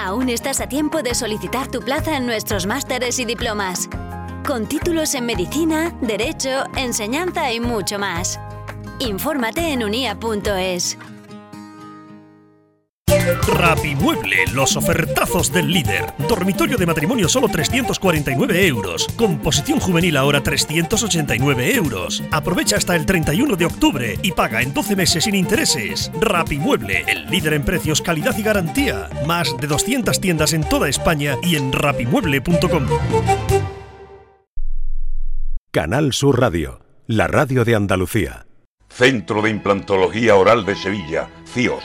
Aún estás a tiempo de solicitar tu plaza en nuestros másteres y diplomas. Con títulos en medicina, derecho, enseñanza y mucho más. Infórmate en unia.es. Rapimueble, los ofertazos del líder. Dormitorio de matrimonio solo 349 euros. Composición juvenil ahora 389 euros. Aprovecha hasta el 31 de octubre y paga en 12 meses sin intereses. Rapimueble, el líder en precios, calidad y garantía. Más de 200 tiendas en toda España y en rapimueble.com. Canal Sur Radio, la radio de Andalucía. Centro de Implantología Oral de Sevilla, CIOS,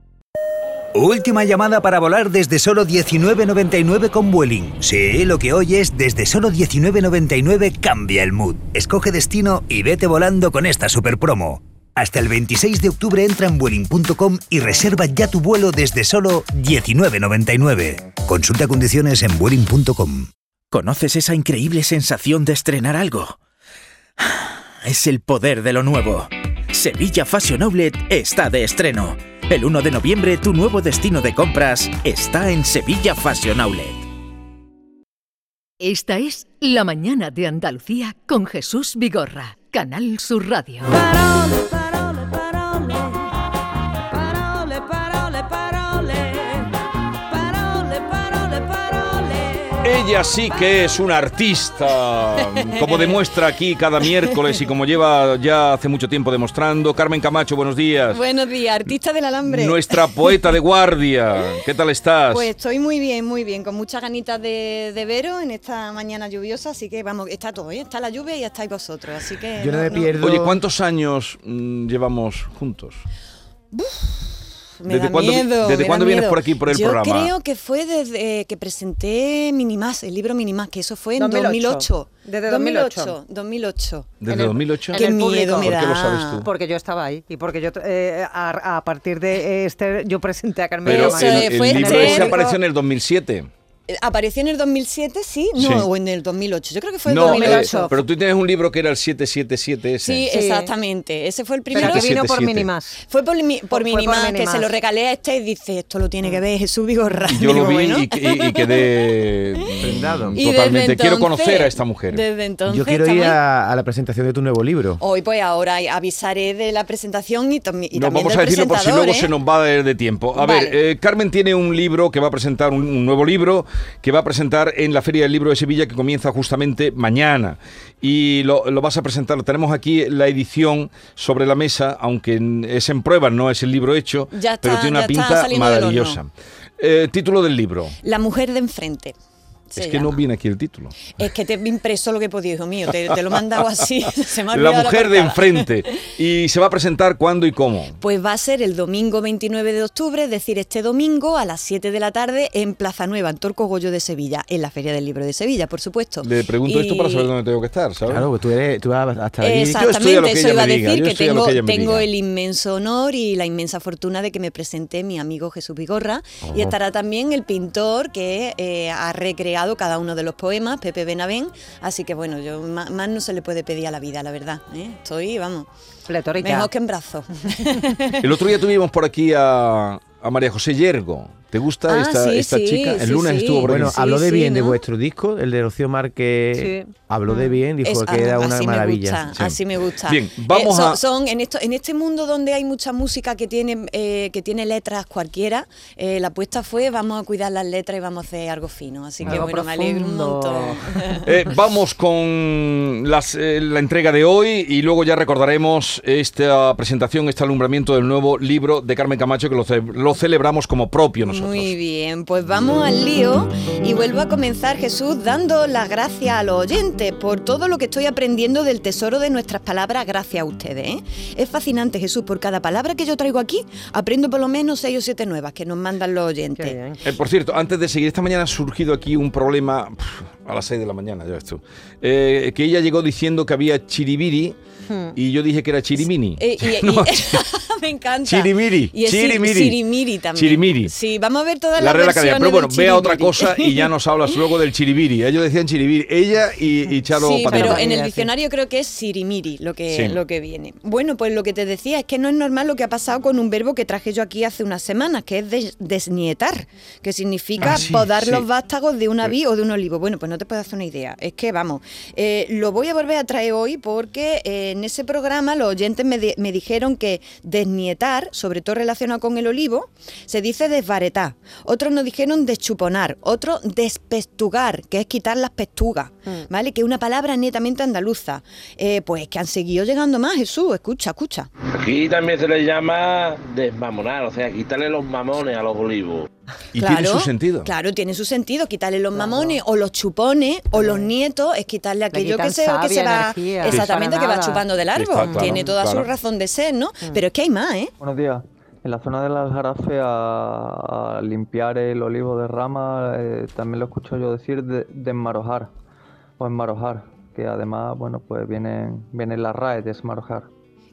Última llamada para volar desde solo 19.99 con Vueling. Sí, lo que oyes, desde solo 19.99 cambia el mood. Escoge destino y vete volando con esta super promo. Hasta el 26 de octubre entra en Vueling.com y reserva ya tu vuelo desde solo 19.99. Consulta condiciones en Vueling.com. ¿Conoces esa increíble sensación de estrenar algo? Es el poder de lo nuevo. Sevilla Fashion Outlet está de estreno. El 1 de noviembre tu nuevo destino de compras está en Sevilla Fashion Outlet. Esta es La Mañana de Andalucía con Jesús Vigorra, Canal Sur Radio. Ella sí que es una artista, como demuestra aquí cada miércoles y como lleva ya hace mucho tiempo demostrando. Carmen Camacho, buenos días. Buenos días, artista del alambre. Nuestra poeta de guardia. ¿Qué tal estás? Pues estoy muy bien, muy bien, con muchas ganitas de, de veros en esta mañana lluviosa, así que vamos, está todo, ¿eh? está la lluvia y estáis vosotros, así que... Oye, ¿cuántos años mm, llevamos juntos? Me ¿Desde da cuándo miedo. desde cuándo vienes por aquí, por el Yo programa? creo que fue desde que presenté Minimás, el libro Minimás, que eso fue en 2008. 2008. Desde 2008. 2008. ¿Desde 2008? Qué miedo me ¿Por da. qué lo sabes tú? Porque yo estaba ahí y porque yo eh, a, a partir de este yo presenté a Carmen Pero el, el fue libro ese apareció en el 2007. Eh, ¿Apareció en el 2007? Sí, no, Sí. o en el 2008. Yo creo que fue el No, 2008. eh, pero tú tienes un libro que era el 777 ese. Sí, exactamente. Ese fue el primero. Pero que vino por 77. Minimás. Fue por, mi- por por que se lo regalé a este y dice, esto lo tiene que ver Jesús Vigorra. Y yo lo vi bueno. y, y- y quedé Prendado. Y totalmente. Quiero conocer a esta mujer. Desde entonces Yo quiero ir a, a la presentación de tu nuevo libro. Hoy pues ahora avisaré de la presentación y, tam- y No, también vamos del a decirlo por si luego ¿eh? se nos va de, de tiempo. A Vale. ver, eh, Carmen tiene un libro que va a presentar, un, un nuevo libro que va a presentar en la Feria del Libro de Sevilla que comienza justamente mañana. Y lo, lo vas a presentar. Tenemos aquí la edición sobre la mesa, aunque es en pruebas, no es el libro hecho, Ya pero está- tiene una ya pinta maravillosa. Eh, título del libro. La mujer de enfrente. Se es que no viene aquí el título. Es que te he impreso lo que he podido, hijo mío. Te, te lo he mandado así. se me ha La mujer de enfrente. Y se va a presentar cuándo y cómo. Pues va a ser el domingo 29 de octubre, es decir, este domingo a las 7 de la tarde en Plaza Nueva, en Torco Goyo de Sevilla, en la Feria del Libro de Sevilla, por supuesto. Le pregunto esto para saber dónde tengo que estar, ¿sabes? Claro, pues tú, eres, tú vas a estar allí. Exactamente, eso iba a decir que tengo, el inmenso honor y la inmensa fortuna de que me presente mi amigo Jesús Vigorra y estará también el pintor que eh, ha recreado cada uno de los poemas, Pepe Benavén, así que bueno, yo más, no se le puede pedir a la vida, la verdad. ¿eh? Estoy, vamos, Pletórica. mejor que en brazos. El otro día tuvimos por aquí a, a María José Yergo. ¿Te gusta Ah, esta, sí, esta sí, chica? El sí, lunes sí. estuvo por. Bueno, Sí, habló de sí, bien de vuestro disco, el de Rocío Márquez. Sí. Habló de bien, dijo Es- que era ah, una así maravilla. Me gusta, Sí. Así me gusta. Bien, vamos son, a- son en esto, en este mundo donde hay mucha música que tiene eh, que tiene letras cualquiera, eh, la apuesta fue vamos a cuidar las letras y vamos a hacer algo fino. Así que Algo bueno, me alegro un profundo. montón. Eh, vamos con las, eh, la entrega de hoy y luego ya recordaremos esta presentación, este alumbramiento del nuevo libro de Carmen Camacho que lo, ce- lo celebramos como propio nosotros. Muy bien, pues vamos al lío y vuelvo a comenzar Jesús dando las gracias a los oyentes por todo lo que estoy aprendiendo del tesoro de nuestras palabras gracias a ustedes. ¿eh? Es fascinante Jesús, por cada palabra que yo traigo aquí aprendo por lo menos seis o siete nuevas que nos mandan los oyentes. Eh, por cierto, antes de seguir, esta mañana ha surgido aquí un problema a las 6 de la mañana, ya ves tú. Eh, que ella llegó diciendo que había chiribiri y yo dije que era chirimini. Eh, y- y- No, me encanta. Chirimiri, Y es chirimiri. chirimiri también. Chirimiri. Sí, vamos a ver todas la las versiones Pero bueno, vea otra chirimiri. cosa y ya nos hablas luego del chiribiri. Ellos decían chiribiri. Ella y, y Charo Sí, pero en el diccionario creo que es sirimiri lo que, Sí. lo que viene. Bueno, pues lo que te decía es que no es normal lo que ha pasado con un verbo que traje yo aquí hace unas semanas, que es des- desnietar, que significa Ah, sí, podar sí. los vástagos de una vid o de un olivo. Bueno, pues no te puedes hacer una idea. Es que, vamos, eh, lo voy a volver a traer hoy porque eh, en ese programa los oyentes me, me dijeron que desnietar, sobre todo relacionado con el olivo, se dice desbaretar. Otros nos dijeron deschuponar. Otros despestugar, que es quitar las pestugas. ¿Vale? Que es una palabra netamente andaluza. Eh, pues que han seguido llegando más, Jesús. Escucha, escucha. Aquí también se le llama desmamonar, o sea, quitarle los mamones a los olivos. Claro, tiene su sentido. Quitarle los mamones o los chupones o los nietos es quitarle aquello que se, que se va. energía. Exactamente, que va chupando del árbol. Está claro, tiene toda su claro. razón de ser, ¿no? Pero es que hay más, ¿eh? Buenos días. En la zona del Aljarafe, a, a limpiar el olivo de rama, eh, también lo escucho yo decir de, desmarojar o enmarojar, que además, bueno, pues viene, viene la RAE, desmarojar.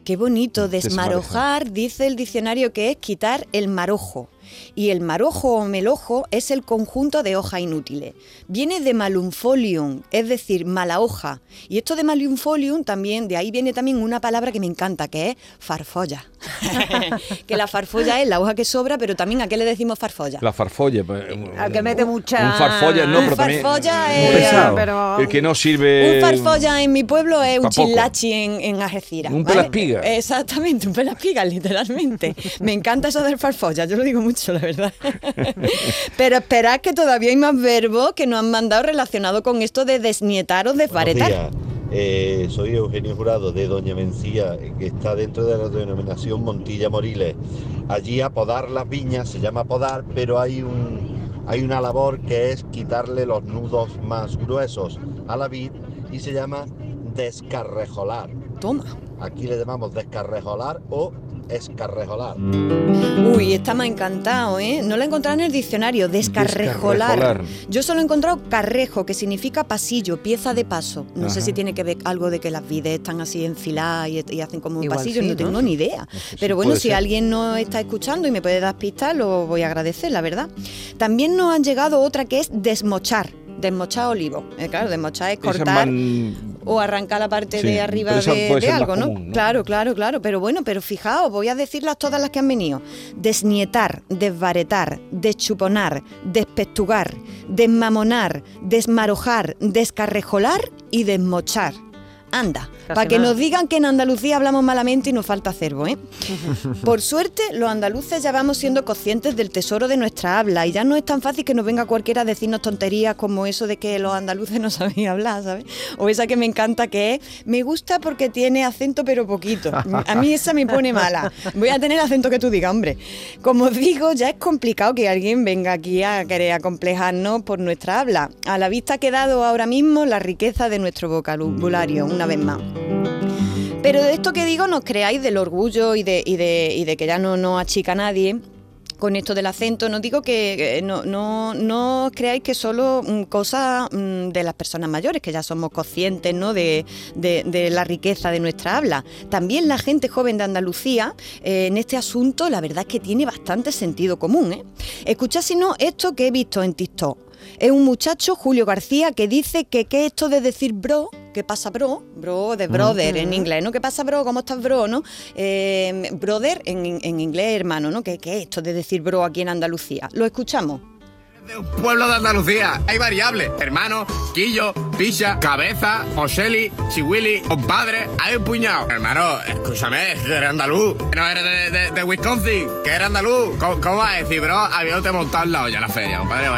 Qué bonito, Desmarojar. desmarojar, dice el diccionario que es quitar el marojo. Y el marojo o melojo es el conjunto de hojas inútiles. Viene de malumfolium, es decir, mala hoja. Y esto de malumfolium también, de ahí viene también una palabra que me encanta, que es farfolla. que la farfolla es la hoja que sobra, pero también a qué le decimos farfolla. La farfolla. pues, Al que mete mucha. Un farfolla, no, Un pero también. farfolla es- pesado. pero- El que no sirve. Un farfolla en mi pueblo es un chilachi en, en Algeciras. Un ¿vale? pelaspiga. Exactamente, un pelaspiga, literalmente. Me encanta eso del farfolla, yo lo digo mucho, la verdad. Pero esperad que todavía hay más verbos que nos han mandado relacionados con esto de desnietar o desbaretar. Eh, soy Eugenio Jurado de Doña Mencía, que está dentro de la denominación Montilla Moriles. Allí apodar las viñas se llama podar, pero hay, un, hay una labor que es quitarle los nudos más gruesos a la vid y se llama descarrejolar. Toma. Aquí le llamamos descarrejolar o escarrejolar. Uy, esta me ha encantado, ¿eh? No la he encontrado en el diccionario, descarrejolar. Descarrejolar. Yo solo he encontrado carrejo, que significa pasillo, pieza de paso. No sé si tiene que ver algo de que las vides están así enfiladas y, y hacen como un Igual pasillo, sí, no ¿no? tengo ni idea. Pero bueno, si ser. alguien no está escuchando y me puede dar pistas, lo voy a agradecer, la verdad. También nos han llegado otra que es desmochar. Desmochar olivo. Eh, claro, desmochar es cortar o arrancar la parte Sí, de arriba de, de algo, ¿no? común, ¿no? Claro, claro, claro. Pero bueno, pero fijaos, voy a decirlas todas las que han venido. Desnietar, desbaretar, deschuponar, despestugar, desmamonar, desmarojar, descarrejolar y desmochar. Anda, para que nada. nos digan que en Andalucía hablamos malamente y nos falta acervo, ¿eh? Por suerte, los andaluces ya vamos siendo conscientes del tesoro de nuestra habla y ya no es tan fácil que nos venga cualquiera a decirnos tonterías como eso de que los andaluces no sabían hablar, ¿sabes? O esa que me encanta que es, me gusta porque tiene acento pero poquito. A mí esa me pone mala. Voy a tener acento que tú digas, hombre. Como os digo, ya es complicado que alguien venga aquí a querer acomplejarnos por nuestra habla. A la vista ha quedado ahora mismo la riqueza de nuestro vocabulario, una vez más. Pero de esto que digo, no creáis del orgullo y de, y de, y de que ya no nos achica nadie. Con esto del acento, no digo que no, no, no creáis que solo mm, cosa mm, de las personas mayores, que ya somos conscientes ¿no? de, de- de la riqueza de nuestra habla. También la gente joven de Andalucía, eh, en este asunto, la verdad es que tiene bastante sentido común. ¿eh? Escuchad si no esto que he visto en TikTok. Es un muchacho, Julio García, que dice que qué es esto de decir bro, ¿qué pasa bro? Bro de brother en inglés, ¿no? ¿Qué pasa bro? ¿Cómo estás bro? ¿no? Eh, brother en, en inglés hermano, ¿no? ¿Qué, ¿Qué es esto de decir bro aquí en Andalucía? Lo escuchamos. Pueblo de Andalucía, hay variables. Hermano, quillo, picha, cabeza, Oseli, chihuili, compadre, hay un puñado. Hermano, escúchame, eres andaluz. No eres de, de- de Wisconsin, que eres andaluz. ¿Cómo, cómo vas a decir, bro? Habiéndote montado en la olla la feria, compadre.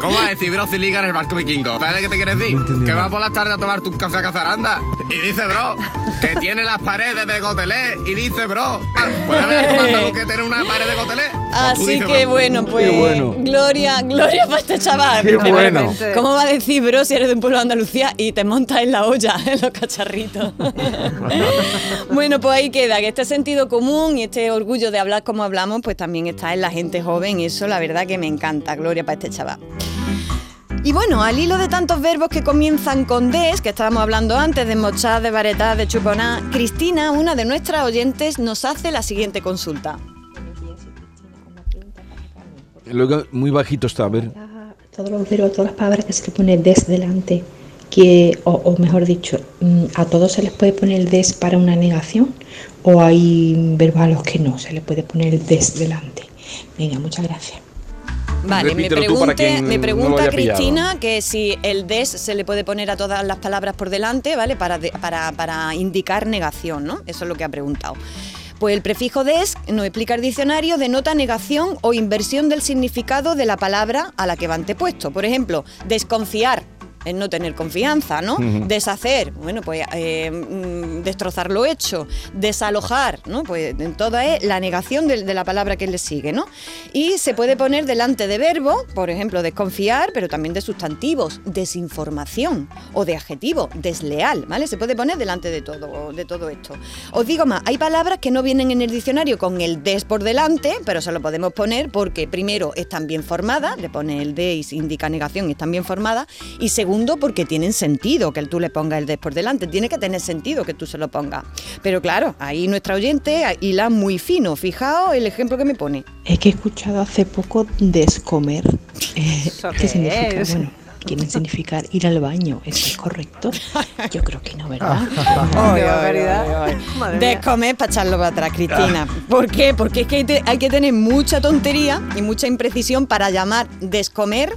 ¿Cómo vas a decir, bro, si liga en el barco vikingo? ¿Sabes qué te quiere decir? que vas por las tardes a tomarte un café a Cazaranda. Y dice, bro, que tiene las paredes de Gotelé. Y dice, bro, ¿puede haber un andaluz que tiene una pared de Gotelé? Pues Así dices, que bro. bueno, pues gloria, gloria para este chaval. Qué bueno. ¿Cómo va a decir, bro, si eres de un pueblo de Andalucía y te montas en la olla, en los cacharritos? bueno, pues ahí queda, que este sentido común y este orgullo de hablar como hablamos, pues también está en la gente joven y eso la verdad que me encanta. Gloria para este chaval. Y bueno, al hilo de tantos verbos que comienzan con des, que estábamos hablando antes, de mochar, de baretar, de chuponar, Cristina, una de nuestras oyentes, nos hace la siguiente consulta. Luego, muy bajito está, a ver. todos los verbos, todas las palabras que se le pone des delante, que, o, o mejor dicho, mm, a todos se les puede poner el des para una negación, o hay verbos a los que no se les puede poner el des delante. Venga, muchas gracias. Vale, me, Repítelo pregunte- me no pregunta pillado. Cristina que si el des se le puede poner a todas las palabras por delante, ¿vale? Para, de- para, para indicar negación, ¿no? Eso es lo que ha preguntado. Pues el prefijo des, nos explica el diccionario, denota negación o inversión del significado de la palabra a la que va antepuesto. Por ejemplo, desconfiar es no tener confianza, ¿no? Deshacer, bueno, pues eh, mm, destrozar lo hecho, desalojar, ¿no? Pues en toda es la negación de, de la palabra que le sigue, ¿no? Y se puede poner delante de verbo, por ejemplo, desconfiar, pero también de sustantivos, desinformación o de adjetivo, desleal, ¿vale? Se puede poner delante de todo, de todo esto. Os digo más, hay palabras que no vienen en el diccionario con el des por delante, pero se lo podemos poner porque primero están bien formadas, le pone el de y se indica negación y están bien formadas, y segundo porque tienen sentido que tú le pongas el des por delante, tiene que tener sentido que tú se lo pongas. Pero claro, ahí nuestra oyente hila muy fino, fijaos el ejemplo que me pone. Es que he escuchado hace poco descomer. Eh, qué ¿Qué significa? es? Bueno, quieren significar ir al baño. ¿Eso es correcto? Yo creo que no, ¿verdad? Descomer para echarlo para atrás, Cristina. ¿Por qué? Porque es que hay, te- hay que tener mucha tontería y mucha imprecisión para llamar descomer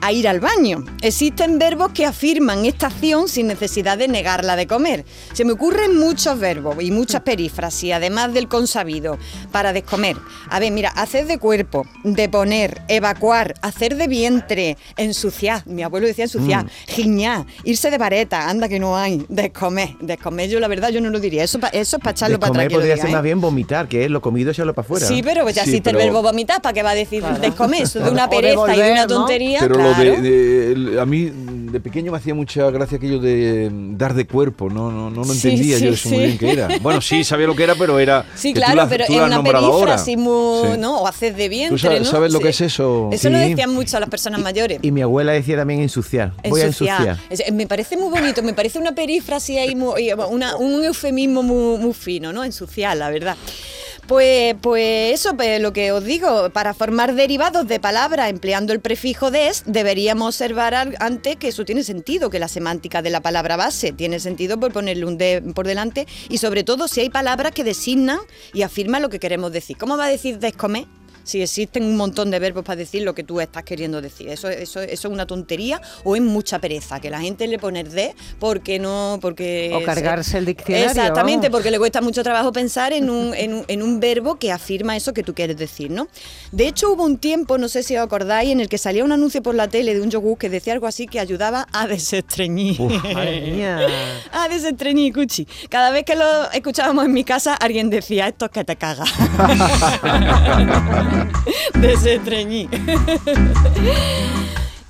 a ir al baño. Existen verbos que afirman esta acción sin necesidad de negarla de comer. Se me ocurren muchos verbos y muchas perífrasis, además del consabido, para descomer. A ver, mira, hacer de cuerpo, deponer, evacuar, hacer de vientre, ensuciar. Mi abuelo decía ensuciar, Mm. giñar, irse de vareta, anda que no hay, descomer. Descomer, yo la verdad, yo no lo diría. Eso, eso es para echarlo para atrás. podría diga, ser ¿eh? más bien vomitar, que es lo comido echarlo para afuera. Sí, pero ya Sí, existe pero- el verbo vomitar, ¿para qué va a decir descomer? Eso de una pereza y de una ¿no? tontería. Pero lo de, Claro. de- el- a mí de pequeño me hacía mucha gracia aquello de mm, dar de cuerpo, no no, no lo Sí, entendía sí, yo eso muy sí. bien qué era. Bueno, sí sabía lo que era, pero era Sí, que claro, la- pero es una perífrasis muy, Sí. ¿no? O haces de vientre, ¿Tú sabes, ¿no? sabes lo Sí. que es eso? Eso lo Sí. decían mucho a las personas mayores. Y mi abuela decía también ensuciar. Voy a Ensuciar. Es- me parece muy bonito, me parece una perífrasis ahí, muy- y, una- un eufemismo muy, muy fino, ¿no? Ensuciar, la verdad. Pues, pues eso, pues lo que os digo, para formar derivados de palabras empleando el prefijo des, deberíamos observar antes que eso tiene sentido, que la semántica de la palabra base tiene sentido por ponerle un de por delante y sobre todo si hay palabras que designan y afirman lo que queremos decir. ¿Cómo va a decir descomer? Si existen un montón de verbos para decir lo que tú estás queriendo decir. Eso, eso, eso es una tontería o es mucha pereza, que la gente le pone de porque no... porque O cargarse el diccionario, Exactamente, vamos. porque le cuesta mucho trabajo pensar en un, en, un, en un verbo que afirma eso que tú quieres decir, ¿no? De hecho, hubo un tiempo, no sé si os acordáis, en el que salía un anuncio por la tele de un yogur que decía algo así que ayudaba a desestreñir. Uf, madre mía. a desestreñir, cuchi. Cada vez que lo escuchábamos en mi casa, alguien decía, esto es que te caga. desestreñir.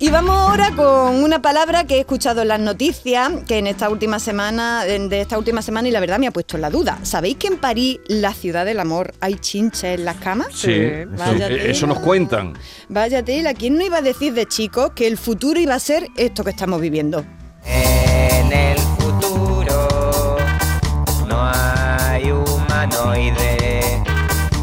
Y vamos ahora con una palabra que he escuchado en las noticias, que en esta última semana, de esta última semana, y la verdad me ha puesto en la duda. ¿Sabéis que en París, la ciudad del amor, hay chinches en las camas? Sí, eso, Vaya eh, eso nos cuentan. Vaya tela, ¿quién no iba a decir de chicos que el futuro iba a ser esto que estamos viviendo? En el futuro no hay humanoides,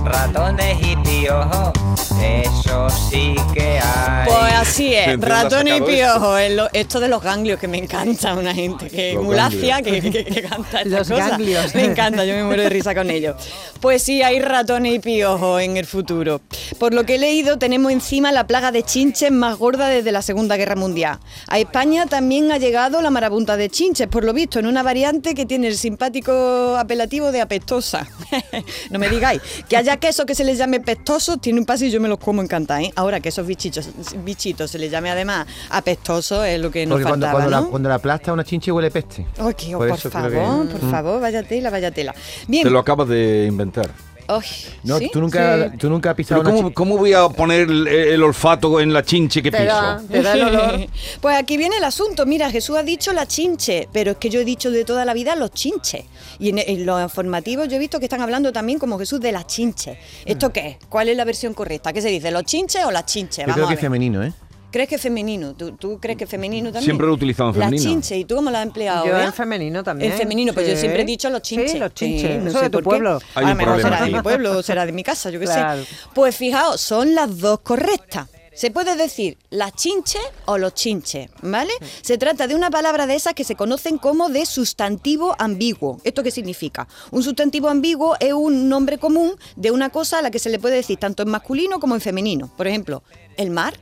ratones y piojos, eso sí que hay. Pues así es, ¿De dónde has ratones y es lo- esto de los ganglios que me encanta una gente que Los mulacia que, que- que canta estas Los cosas. ganglios. Me encanta, yo me muero de risa con ellos. Pues sí, hay ratones y piojos en el futuro. Por lo que he leído, tenemos encima la plaga de chinches más gorda desde la Segunda Guerra Mundial. A España también ha llegado la marabunta de chinches, por lo visto, en una variante que tiene el simpático apelativo de apestosa. no me digáis, que haya queso que se les llame pestoso, tiene un paso y yo me los como encantar, ¿eh? Ahora que esos bichitos, bichitos se les llame además apestoso es lo que nos Porque cuando, faltaba, cuando, ¿no? la, cuando la aplasta una chinche huele peste. Ay, qué- Por por, favor, que- por Mm. favor, vaya tela, vaya tela. Bien. Te lo acabas de inventar. Ay, No, ¿sí? tú nunca, tú nunca has pisado Pero una ¿cómo, cómo voy a poner el, el olfato en la chinche que Te da- piso? te da el olor. Pues aquí viene el asunto. Mira, Jesús ha dicho la chinche, pero es que yo he dicho de toda la vida los chinches. Y en, en los informativos yo he visto que están hablando también como Jesús de las chinches. ¿Esto qué es? ¿Cuál es la versión correcta? ¿Qué se dice? ¿Los chinches o las chinches? Yo Vamos creo que es femenino, ¿eh? ¿Crees que es femenino? ¿Tú, tú crees que es femenino también? Siempre lo he utilizado en Las femenino. chinches. ¿Y tú cómo lo has empleado? Yo en femenino también. En femenino, pues yo siempre he dicho los chinches. Sí, los chinches. no Eso sé de tu por qué. pueblo. A Hay lo un mejor problema será de mi pueblo o será de mi casa, yo qué Claro. sé. Pues fijaos, son las dos correctas. Se puede decir las chinches o los chinches, ¿vale? Se trata de una palabra de esas que se conocen como de sustantivo ambiguo. ¿Esto qué significa? Un sustantivo ambiguo es un nombre común de una cosa a la que se le puede decir tanto en masculino como en femenino. Por ejemplo, el mar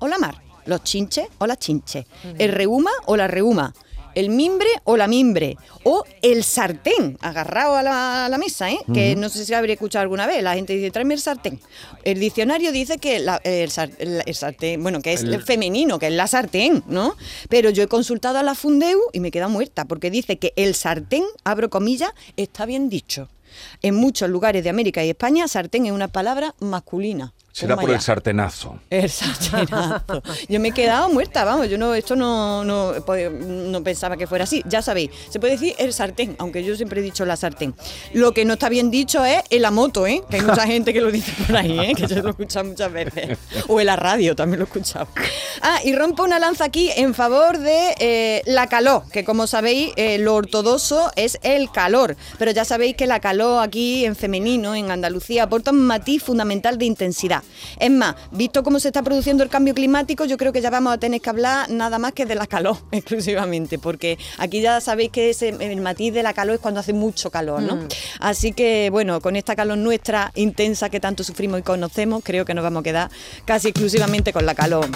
o la mar, los chinches o las chinches, el reuma o la reuma, el mimbre o la mimbre, o el sartén, agarrado a la, a la mesa, ¿eh? que no sé si habría escuchado alguna vez, la gente dice, tráeme el sartén. El diccionario dice que la- el, sar- el- el sartén, bueno, que es El- femenino, que es la sartén, ¿no? Pero yo he consultado a la Fundeu y me he quedado muerta, porque dice que el sartén, abro comillas, está bien dicho. En muchos lugares de América y España, sartén es una palabra masculina. Será por el sartenazo. El sartenazo. Yo me he quedado muerta, vamos, yo no, esto no, no, pues, no pensaba que fuera así. Ya sabéis, se puede decir el sartén, aunque yo siempre he dicho la sartén. Lo que no está bien dicho es el la moto, ¿eh? Que hay mucha gente que lo dice por ahí, ¿eh? Que yo lo he escuchado muchas veces. O en la radio también lo he escuchado. Ah, y rompo una lanza aquí en favor de eh, la calor, que como sabéis, eh, lo ortodoxo es el calor. Pero ya sabéis que la calor aquí en femenino, en Andalucía, aporta un matiz fundamental de intensidad. Es más, visto cómo se está produciendo el cambio climático, yo creo que ya vamos a tener que hablar nada más que de la calor exclusivamente, porque aquí ya sabéis que ese, el matiz de la calor es cuando hace mucho calor, ¿no? Mm. Así que, bueno, con esta calor nuestra intensa que tanto sufrimos y conocemos, creo que nos vamos a quedar casi exclusivamente con la calor.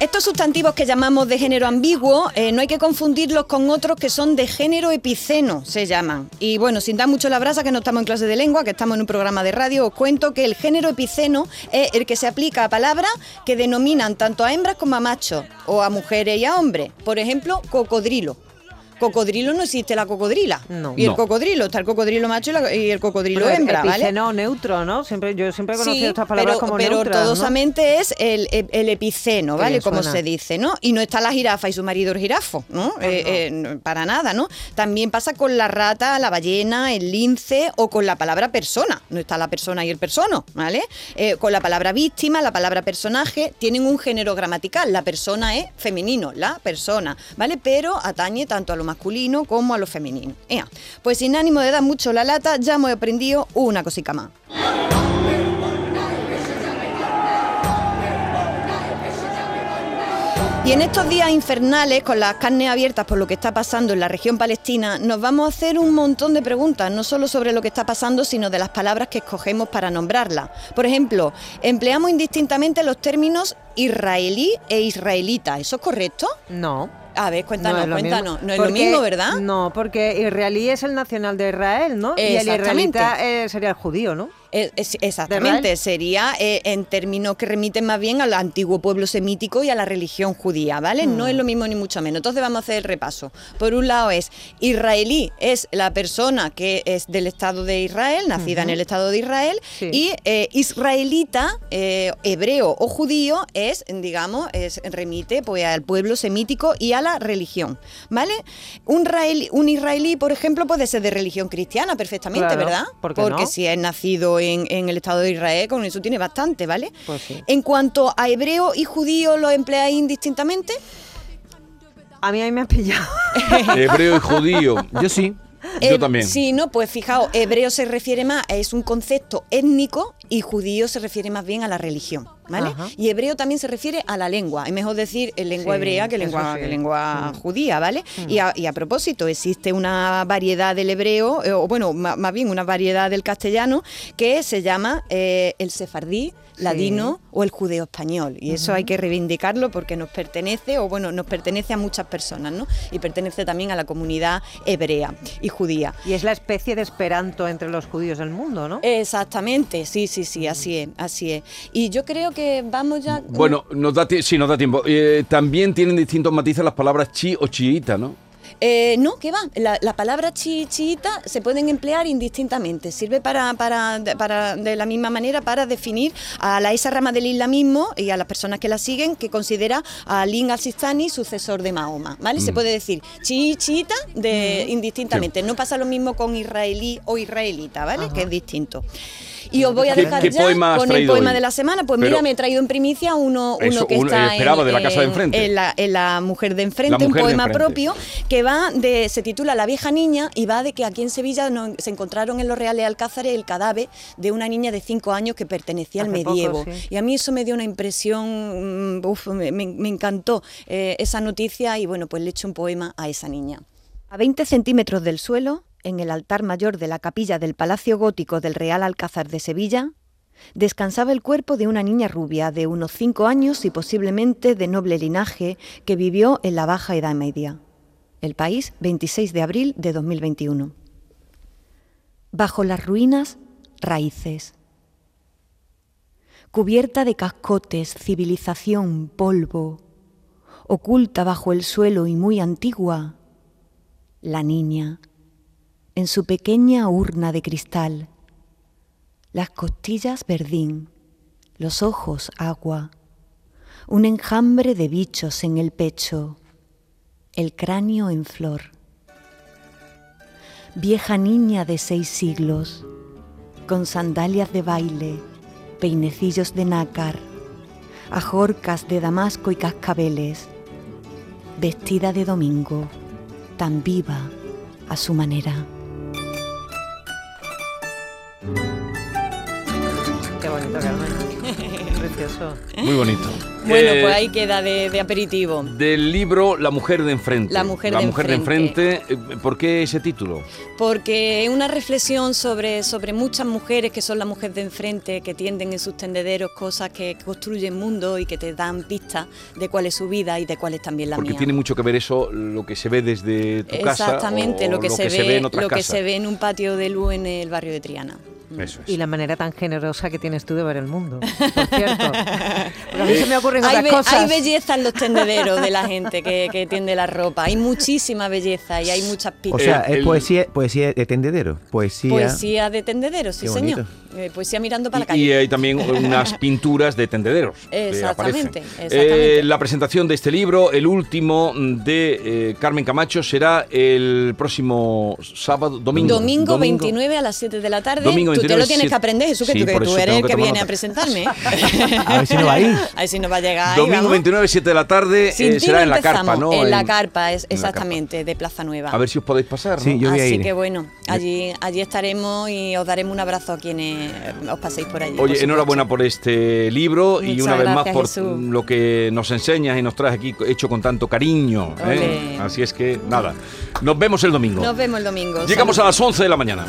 Estos sustantivos que llamamos de género ambiguo, eh, no hay que confundirlos con otros que son de género epiceno, se llaman. Y bueno, sin dar mucho la brasa, que no estamos en clase de lengua, que estamos en un programa de radio, os cuento que el género epiceno es el que se aplica a palabras que denominan tanto a hembras como a machos, o a mujeres y a hombres. Por ejemplo, cocodrilo. Cocodrilo no existe la cocodrila. Y el No. cocodrilo, está el cocodrilo macho y, la- y el cocodrilo Pero hembra, ¿vale? epiceno neutro, ¿no? Siempre, yo siempre he conocido Sí, estas palabras pero, como pero neutras, ¿no? ortodoxamente es el, el- el epiceno, ¿vale? Como se dice, ¿no? Y no está la jirafa y su marido el jirafo, ¿no? Eh, eh, no, para nada, ¿no? También pasa con la rata, la ballena, el lince o con la palabra persona. No está la persona y el persono, ¿vale? Eh, con la palabra víctima, la palabra personaje, tienen un género gramatical. La persona es femenino, la persona, ¿vale? Pero atañe tanto a lo masculino como a lo femenino. Pues sin ánimo de dar mucho la lata, ya hemos aprendido una cosica más. Y en estos días infernales, con las carnes abiertas por lo que está pasando en la región palestina, nos vamos a hacer un montón de preguntas, no solo sobre lo que está pasando, sino de las palabras que escogemos para nombrarla. Por ejemplo, empleamos indistintamente los términos israelí e israelita. ¿Eso es correcto? No. A ver, cuéntanos, mismo. cuéntanos. No es lo mismo, ¿verdad? No, porque israelí es el nacional de Israel, ¿no? Y el israelita eh, sería el judío, ¿no? Es- exactamente, sería eh, en términos que remiten más bien al antiguo pueblo semítico y a la religión judía, ¿vale? No es lo mismo ni mucho menos. Entonces vamos a hacer el repaso. Por un lado es israelí, es la persona que es del Estado de Israel, nacida en el Estado de Israel, Sí. y eh, israelita, eh, hebreo o judío, es, digamos, es, remite pues, al pueblo semítico y a la religión, ¿vale? Un, rael- un israelí, por ejemplo, puede ser de religión cristiana perfectamente, Claro, ¿verdad? ¿por Porque no? si es nacido en, en el Estado de Israel, con eso tiene bastante, ¿vale? Pues sí. En cuanto a hebreo y judío, ¿lo empleáis indistintamente? A mí ahí me has pillado. Hebreo y judío. Yo sí. Yo Eh, también. Sí, no, pues fijaos, hebreo se refiere más, es un concepto étnico y judío se refiere más bien a la religión, ¿vale? Ajá. Y hebreo también se refiere a la lengua, es mejor decir eh, lengua Sí, hebrea que lengua, sí. que lengua Mm. judía, ¿vale? Mm. Y, a, y a propósito, existe una variedad del hebreo, eh, o bueno, más bien una variedad del castellano que se llama eh, el sefardí, ladino o el judeo español. Y eso hay que reivindicarlo porque nos pertenece, o bueno, nos pertenece a muchas personas, ¿no? Y pertenece también a la comunidad hebrea y judía. Y es la especie de esperanto entre los judíos del mundo, ¿no? Exactamente, sí, sí, sí, así es, así es. Y yo creo que vamos ya... Bueno, nos da sí, nos da tiempo. Eh, también tienen distintos matices las palabras chi o chiita, ¿no? Eh, no, que va. La, la palabra chi, chiita se pueden emplear indistintamente. Sirve para, para, de- para, de la misma manera para definir a la, esa rama del islamismo y a las personas que la siguen que considera a Ali al-Sistani sucesor de Mahoma. ¿vale? Se Mm. puede decir chi, chiita de, indistintamente. No pasa lo mismo con israelí o israelita, ¿vale? Que es distinto. Y os voy a ¿Qué- dejar qué ya con el poema hoy? de la semana. Pues Pero- mira, me he traído en primicia uno, uno Eso, que uno- está esperaba, en, de la casa de en- enfrente. en la, en la mujer de enfrente, un poema enfrente. propio que va de, se titula La vieja niña y va de que aquí en Sevilla no- se encontraron en los Reales Alcázares el cadáver de una niña de cinco años que pertenecía al poco, medievo. sí. Y a mí eso me dio una impresión, mm, uf, me, me- me encantó eh, esa noticia y bueno, pues le he hecho un poema a esa niña. A 20 centímetros del suelo, en el altar mayor de la capilla del Palacio Gótico del Real Alcázar de Sevilla, descansaba el cuerpo de una niña rubia de unos cinco años y posiblemente de noble linaje que vivió en la Baja Edad Media. El país, 26 de abril de 2021. Bajo las ruinas, raíces. Cubierta de cascotes, civilización, polvo. Oculta bajo el suelo y muy antigua, la niña, en su pequeña urna de cristal. Las costillas verdín, los ojos agua, un enjambre de bichos en el pecho, el cráneo en flor. Vieja niña de seis siglos, con sandalias de baile, peinecillos de nácar, ajorcas de damasco y cascabeles, vestida de domingo, tan viva a su manera. Qué bonito, Carmen. precioso. Muy bonito. Bueno, Eh, pues ahí queda de, de aperitivo. Del libro La mujer de enfrente. La mujer La de mujer de enfrente. eh, ¿Por qué ese título? Porque es una reflexión sobre, sobre muchas mujeres que son la mujer de enfrente, que tienden en sus tendederos cosas que construyen mundo y que te dan pistas de cuál es su vida y de cuál es también la Porque mía. tiene mucho que ver eso, lo que se ve desde tu casa. Exactamente, o lo que, se, ve, en otras lo que casas. se ve en un patio de luz en el barrio de Triana. Eso es. Y la manera tan generosa que tienes tú de ver el mundo, por cierto. Porque a mí se me ocurren hay, otras be- cosas. hay belleza en los tendederos de la gente que, que tiende la ropa. Hay muchísima belleza y hay muchas O pistas. sea, es poesía, poesía de tendedero. Poesía. Poesía de tendederos, sí señor. Eh, poesía mirando para la Y calle. hay también unas pinturas de tendederos. Exactamente. Eh, la presentación de este libro, el último de eh, Carmen Camacho, será el próximo sábado, domingo. Domingo, 29 a las 7 de la tarde. Domingo tú te 29, lo tienes siete- que aprender, Jesús, que Sí, tú, que tú eres el que viene nota. a presentarme. A ver si no va a ir. A ver si no va a llegar. Domingo vamos. 29, 7 de la tarde, eh, será en la carpa, ¿no? En la carpa, es, en la exactamente, de Plaza Nueva. A ver si os podéis pasar. ¿no? Sí, yo voy a Así ir. que bueno, allí, allí estaremos y os daremos un abrazo a quienes os paséis por allí. Oye, enhorabuena por este libro y una vez más por Jesús. lo que nos enseñas y nos traes aquí hecho con tanto cariño. ¿eh? Así es que nada, nos vemos el domingo. Nos vemos el domingo. Llegamos Salud. a las 11 de la mañana.